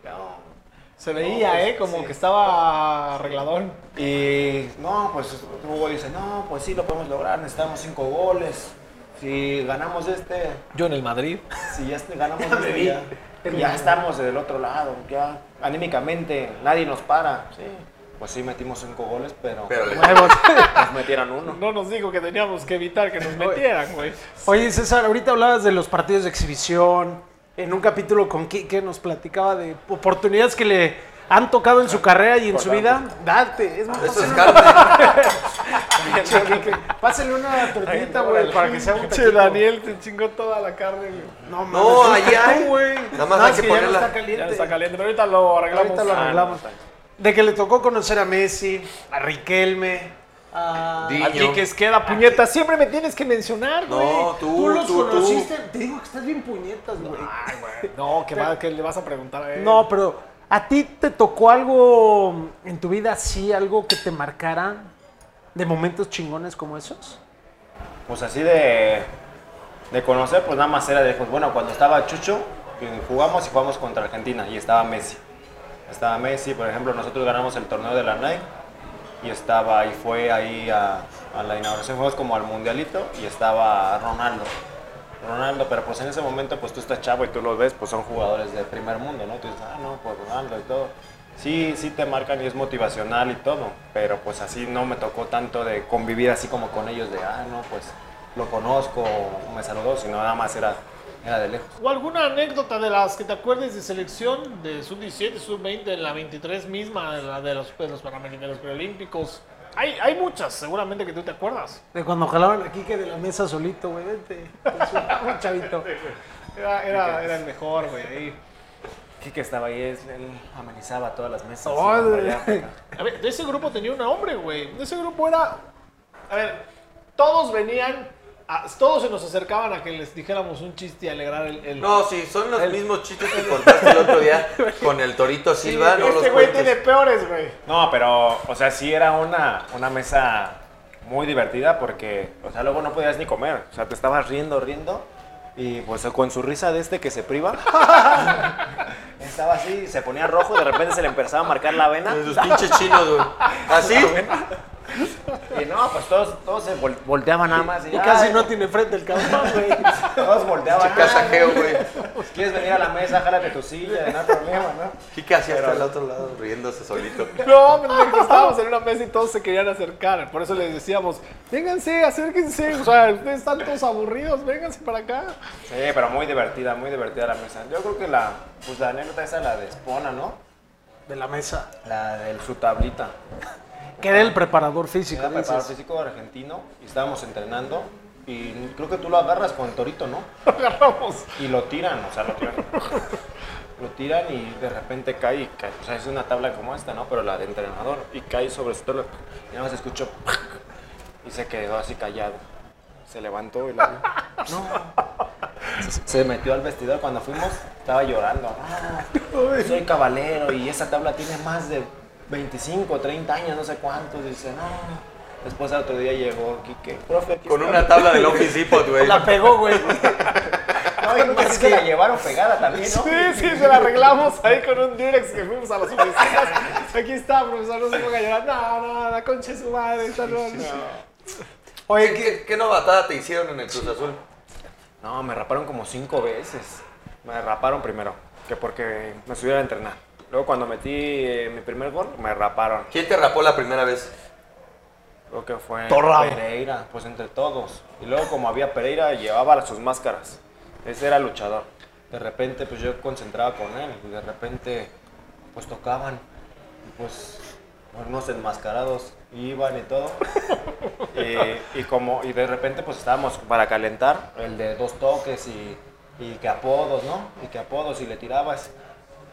No. Se veía, ¿eh? Como que estaba arregladón. Y no, pues Hugo dice, no, pues sí lo podemos lograr, necesitamos cinco goles. Si ganamos este, Yo en el Madrid. [laughs] si ya este- ganamos [laughs] este, ya, ya estamos del otro lado, ya anímicamente nadie nos para. Sí, pues sí metimos cinco goles, pero, Pero [laughs] nos metieron uno. No nos dijo que teníamos que evitar que nos metieran, güey. Oye, César, ahorita hablabas de los partidos de exhibición. En un capítulo con Quique nos platicaba de oportunidades que le han tocado en su carrera y en su vida. Date, es más Eso es carne. [laughs] Pásenle una tortillita, güey, para que sea un Che. Daniel se chingó toda la carne, güey. No, mames, No, ahí hay. güey. Nada más No, hay que que ya no ponerla. está Ya caliente. no está caliente, pero ahorita lo arreglamos. Ahorita lo Ah, arreglamos. De que le tocó conocer a Messi, a Riquelme, a... Di- A ti que es queda puñeta, siempre me tienes que mencionar, güey. No, tú, Tú los tú, tú. conociste, te digo que estás bien puñetas, güey. [laughs] No, que, va- que le vas a preguntar a él. No, pero ¿a ti te tocó algo en tu vida así, algo que te marcara de momentos chingones como esos? Pues así de, de conocer, pues nada más era de, pues bueno, cuando estaba Chucho, jugamos y jugamos contra Argentina y estaba Messi. Estaba Messi, por ejemplo, nosotros ganamos el torneo de la Nike y estaba y fue ahí a, la inauguración, fuimos como al mundialito y estaba Ronaldo. Ronaldo, pero pues en ese momento pues tú estás chavo y tú los ves, pues son jugadores de primer mundo, ¿no? Tú dices, ah, no, pues Ronaldo y todo. Sí, sí te marcan y es motivacional y todo, pero pues así no me tocó tanto de convivir así como con ellos de, ah, no, pues lo conozco, me saludó, sino nada más era, era de lejos. ¿O alguna anécdota de las que te acuerdes de selección de sub-17, sub-20, de la 23 misma, de, la de los, de los Panamericanos Preolímpicos? Hay, hay muchas, seguramente que tú te acuerdas. De cuando jalaban aquí que de la mesa solito, güey, vente. [laughs] un chavito. Era, era, era el mejor, güey. ahí. Quique estaba ahí, él amenizaba todas las mesas. Oh. A ver, de ese grupo tenía un nombre, güey. De ese grupo era. A ver, todos venían. A- todos se nos acercaban a que les dijéramos un chiste y alegrar el. el- No, sí, son los mismos chistes que [laughs] contaste el otro día [laughs] con el Torito Silva, no los este güey tiene peores, güey. No, pero, o sea, sí era una, una mesa muy divertida porque, o sea, luego no podías ni comer. O sea, te estabas riendo, riendo Y pues con su risa de este que se priva. [laughs] Estaba así, se ponía rojo y de repente se le empezaba a marcar la vena. Sus pinches chinos, güey. ¿Así? Y no, pues todos, todos se vol- volteaban nada más. Y casi ay, no tiene frente el cabrón, güey. Todos volteaban. Casajeo, güey. "Ay, ¿Quieres venir a la mesa? Jálate tu silla, no hay problema, ¿no? Kika así hasta el otro lado, riéndose solito. No, pero estábamos en una mesa y todos se querían acercar. Por eso les decíamos, vénganse, acérquense. O sea, ustedes están todos aburridos, vénganse para acá. Sí, pero muy divertida, muy divertida la mesa. Yo creo que la, pues la anécdota esa, la de Espona, ¿no? De la mesa. La de su tablita. Que era el preparador físico, Era preparador dices. físico argentino y estábamos entrenando y creo que tú lo agarras con Torito, ¿no? Lo agarramos. Y lo tiran, o sea, lo tiran. Lo tiran y de repente cae y cae. O sea, es una tabla como esta, ¿no? Pero la de entrenador. Y cae sobre su tabla. Y nada más escuchó. Y se quedó así callado. Se levantó y la. No. Se- metió al vestidor cuando fuimos. Estaba llorando. "No, soy caballero y esa tabla tiene más de 25, 30 años, no sé cuántos. Dice, no. Después al otro día llegó Quique. Profe, aquí Con está". una tabla del Office Depot, güey. La pegó, güey. [laughs] No, y más que la llevaron pegada también, ¿no? Sí, sí, se la arreglamos ahí con un Durex que fuimos a las oficinas. Aquí está, profesor, no se ponga a llorar. No, no, la concha de su madre. esta no, no. Oye, ¿qué, qué novatada te hicieron en el Cruz Azul? No, me raparon como cinco veces. Me raparon primero, que porque me subieron a entrenar. Luego cuando metí eh, mi primer gol, me raparon. ¿Quién te rapó la primera vez? Creo que fue Torrado. Pereira, pues entre todos. Y luego como había Pereira, llevaba sus máscaras. Ese era luchador. De repente, pues yo concentraba con él. Y de repente, pues tocaban. Y pues unos enmascarados iban y todo. y, [laughs] y como, y de repente, pues estábamos para calentar, el de dos toques y, y que apodos, ¿no? Y que apodos y le tirabas.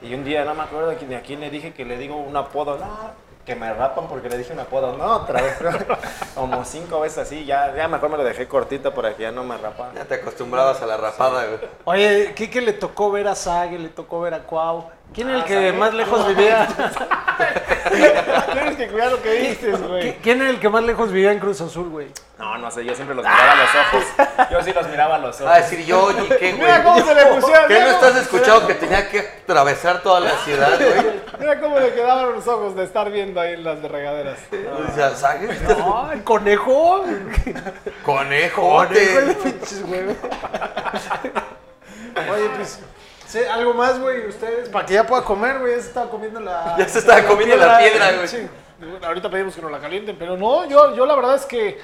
Y un día no me acuerdo de a quién le dije que le digo un apodo, no, que me rapan porque le dije un apodo, no, otra vez. [laughs] Como cinco veces así, ya, ya mejor me lo dejé cortito para que ya no me rapan. Ya te acostumbrabas a la rapada, güey. Oye, Kike le tocó ver a Sague, le tocó ver a Cuau. ¿Quién era el que más lejos vivía? [laughs] Tienes que cuidar lo que dices, güey. ¿Quién era el que más lejos vivía en Cruz Azul, güey? No, no sé, yo siempre los miraba a los ojos. Yo sí los miraba a los ojos. Ah, decir yo, ¿y qué, [laughs] güey? Mira cómo se le [laughs] pusieron. ¿Qué no estás escuchando que tenía que atravesar toda la ciudad, güey? Mira cómo le quedaban los ojos de estar viendo ahí las de regaderas. O sea, ¿sabes? No, el conejo. Conejo, pinches, güey. Oye, pues, sí, algo más, güey, ustedes, para que ya pueda comer, güey, ya se estaba comiendo la... [laughs] Ya se estaba comiendo la piedra, güey. Sí. Ahorita pedimos que nos la calienten, pero no, yo, yo la verdad es que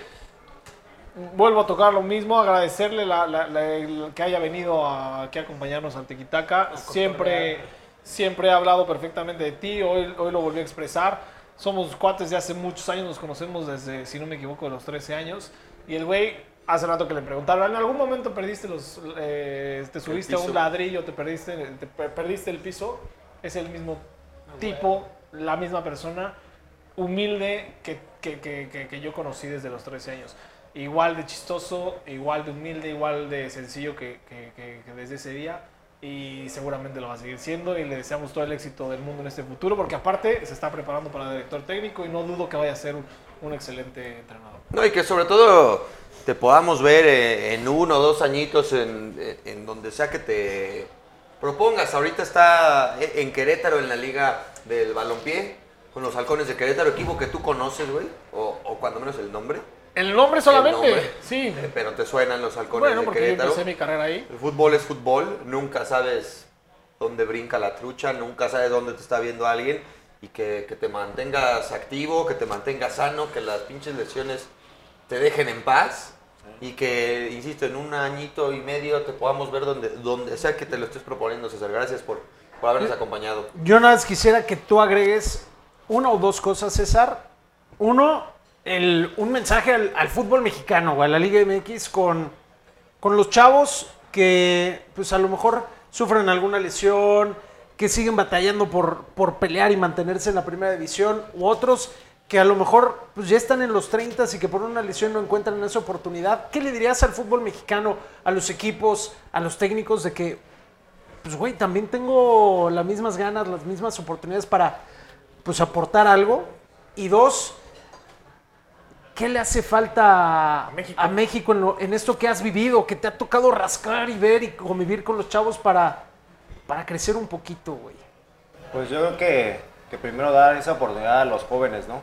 vuelvo a tocar lo mismo, agradecerle la, la- la- que haya venido a, aquí a acompañarnos al Tequitaca. Siempre, siempre he hablado perfectamente de ti, hoy, hoy lo volví a expresar. Somos cuates de hace muchos años, nos conocemos desde, si no me equivoco, de los 13 años. Y el güey, hace rato que le preguntaron, ¿en algún momento perdiste los, eh, te subiste a un ladrillo, te perdiste, te per- perdiste el piso? Es el mismo tipo, la misma persona humilde que, que- que- que- que yo conocí desde los 13 años. Igual de chistoso, igual de humilde, igual de sencillo que, que- que- que desde ese día. Y seguramente lo va a seguir siendo y le deseamos todo el éxito del mundo en este futuro porque aparte se está preparando para director técnico y no dudo que vaya a ser un, un excelente entrenador. No, y que sobre todo te podamos ver eh, en uno o dos añitos en, en- donde sea que te propongas. Ahorita está eh, en Querétaro en la liga del balompié con los halcones de Querétaro, equipo que tú conoces, güey, o, o cuando menos el nombre. El nombre solamente, nombre. sí. Eh, pero te suenan los halcones Bueno, de porque yo Querétaro. empecé mi carrera ahí. El fútbol es fútbol, nunca sabes dónde brinca la trucha, nunca sabes dónde te está viendo alguien y que, que te mantengas activo, que te mantengas sano, que las pinches lesiones te dejen en paz y que, insisto, en un añito y medio te podamos ver donde, donde sea que te lo estés proponiendo, César. Gracias por, por habernos acompañado. Yo nada más quisiera que tú agregues una o dos cosas, César. Uno, el, un mensaje al, al fútbol mexicano, güey, a la Liga MX con, con los chavos que pues a lo mejor sufren alguna lesión, que siguen batallando por, por pelear y mantenerse en la primera división, u otros que a lo mejor pues ya están en los 30 y que por una lesión no encuentran esa oportunidad. ¿Qué le dirías al fútbol mexicano, a los equipos, a los técnicos de que pues güey, también tengo las mismas ganas, las mismas oportunidades para pues aportar algo. Y dos, ¿qué le hace falta a México. México, en, lo- en esto que has vivido, que te ha tocado rascar y ver y convivir con los chavos para, para crecer un poquito, güey? Pues yo creo que, que primero dar esa oportunidad a los jóvenes, ¿no?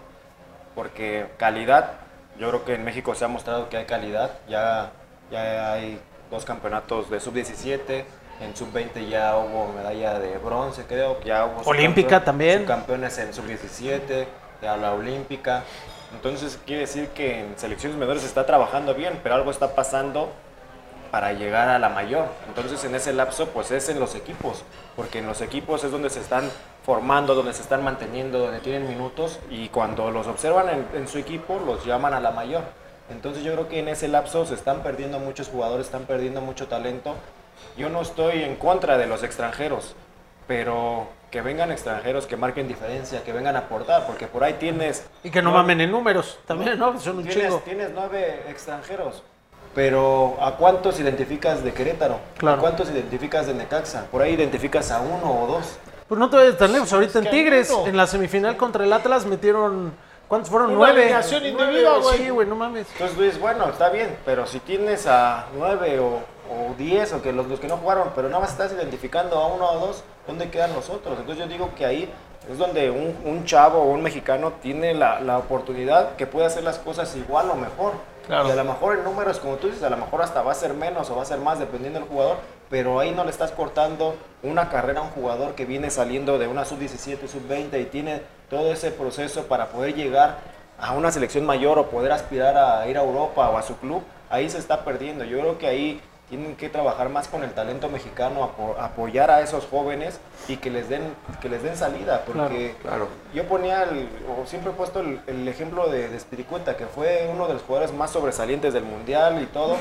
Porque calidad, yo creo que en México se ha mostrado que hay calidad. Ya, ya hay dos campeonatos de sub-17, en sub-20 ya hubo medalla de bronce, creo. Ya hubo Olímpica también. Subcampeones en sub-17, ya la olímpica. Entonces quiere decir que en selecciones menores se está trabajando bien, pero algo está pasando para llegar a la mayor. Entonces en ese lapso pues es en los equipos, porque en los equipos es donde se están formando, donde se están manteniendo, donde tienen minutos y cuando los observan en, en su equipo los llaman a la mayor. Entonces yo creo que en ese lapso se están perdiendo muchos jugadores, están perdiendo mucho talento. Yo no estoy en contra de los extranjeros, pero que vengan extranjeros que marquen diferencia, que vengan a aportar, porque por ahí tienes... Y que no mamen en números también, ¿no? Son un Tienes, chingo. tienes nueve extranjeros, pero ¿a cuántos identificas de Querétaro? Claro. ¿A cuántos identificas de Necaxa? Por ahí identificas a uno o dos. Pues no te vayas tan lejos. Ahorita en Tigres, en la semifinal contra el Atlas, metieron. ¿Cuántos fueron? Una Nueve. alineación individual, güey. Sí, güey, no mames. Entonces dices, bueno, está bien, pero si tienes a nueve o, o diez o que los, los que no jugaron, pero nada más estás identificando a uno o dos, ¿dónde quedan los otros? Entonces yo digo que ahí es donde un, un chavo o un mexicano tiene la, la oportunidad que puede hacer las cosas igual o mejor. Claro. A lo mejor en números, como tú dices, a lo mejor hasta va a ser menos o va a ser más dependiendo del jugador, pero ahí no le estás cortando una carrera a un jugador que viene saliendo de una sub-17, sub-20 y tiene todo ese proceso para poder llegar a una selección mayor o poder aspirar a ir a Europa o a su club, ahí se está perdiendo. Yo creo que ahí tienen que trabajar más con el talento mexicano, apo- apoyar a esos jóvenes y que les den, que les den salida, porque Claro. yo ponía, el- o siempre he puesto el, el ejemplo de, de Spiricueta, que fue uno de los jugadores más sobresalientes del Mundial y todo,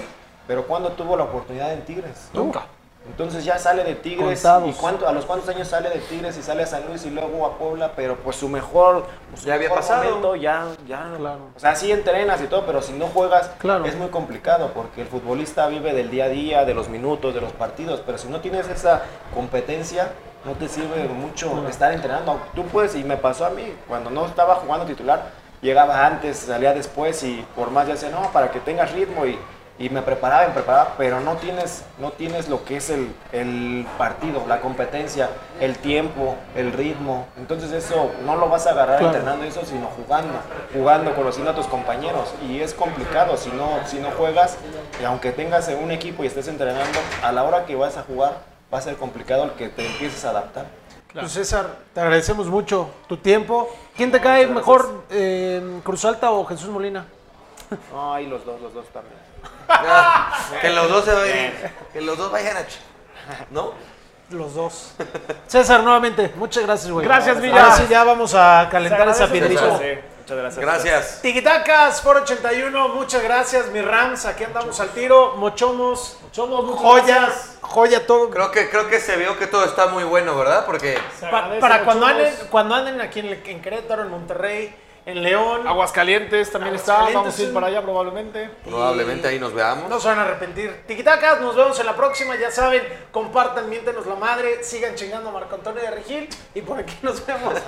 pero cuando tuvo la oportunidad en Tigres? Nunca. Entonces ya sale de Tigres Contados. y cuánto, a los cuántos años sale de Tigres y sale a San Luis y luego a Puebla, pero pues su mejor, su Ya había mejor pasado. momento ya, ya, Claro. o sea, sí entrenas y todo, pero si no juegas Claro. es muy complicado porque el futbolista vive del día a día, de los minutos, de los partidos, pero si no tienes esa competencia no te sirve mucho estar entrenando. Tú puedes, y me pasó a mí, cuando no estaba jugando titular, llegaba antes, salía después y por más ya decía, no, para que tengas ritmo y, y me preparaba y me preparaba, pero no tienes, no tienes lo que es el, el partido, la competencia, el tiempo, el ritmo. Entonces eso no lo vas a agarrar Claro. entrenando eso, sino jugando, jugando, conociendo a tus compañeros. Y es complicado si no, si no juegas, y aunque tengas un equipo y estés entrenando, a la hora que vas a jugar va a ser complicado el que te empieces a adaptar. Pues César, te agradecemos mucho tu tiempo. ¿Quién te cae mejor, eh, Cruz Alta o Jesús Molina? Ay, los dos, los dos también. Que los dos se vayan, que los dos vayan a ch- ¿no? Los dos. César, nuevamente, muchas gracias, güey. Gracias, Villa. Ahora sí, ya vamos a calentar esa agradece, piedrita. Sí, muchas gracias. Gracias. Tiquitacas, por 81, muchas gracias, mi Rams, aquí andamos al tiro, mochomos, muchas joyas, gracias. joya todo. Creo que, creo que se vio que todo está muy bueno, ¿verdad? Porque Pa- para cuando Mochomos. anden, cuando anden aquí en, en Querétaro, en Monterrey, en León. Aguascalientes también está, vamos a ir para allá probablemente. Probablemente ahí nos veamos. No se van a arrepentir. Tiquitacas, nos vemos en la próxima, ya saben, compartan, miéntenos la madre, sigan chingando a Marco Antonio de Regil y por aquí nos vemos. [laughs]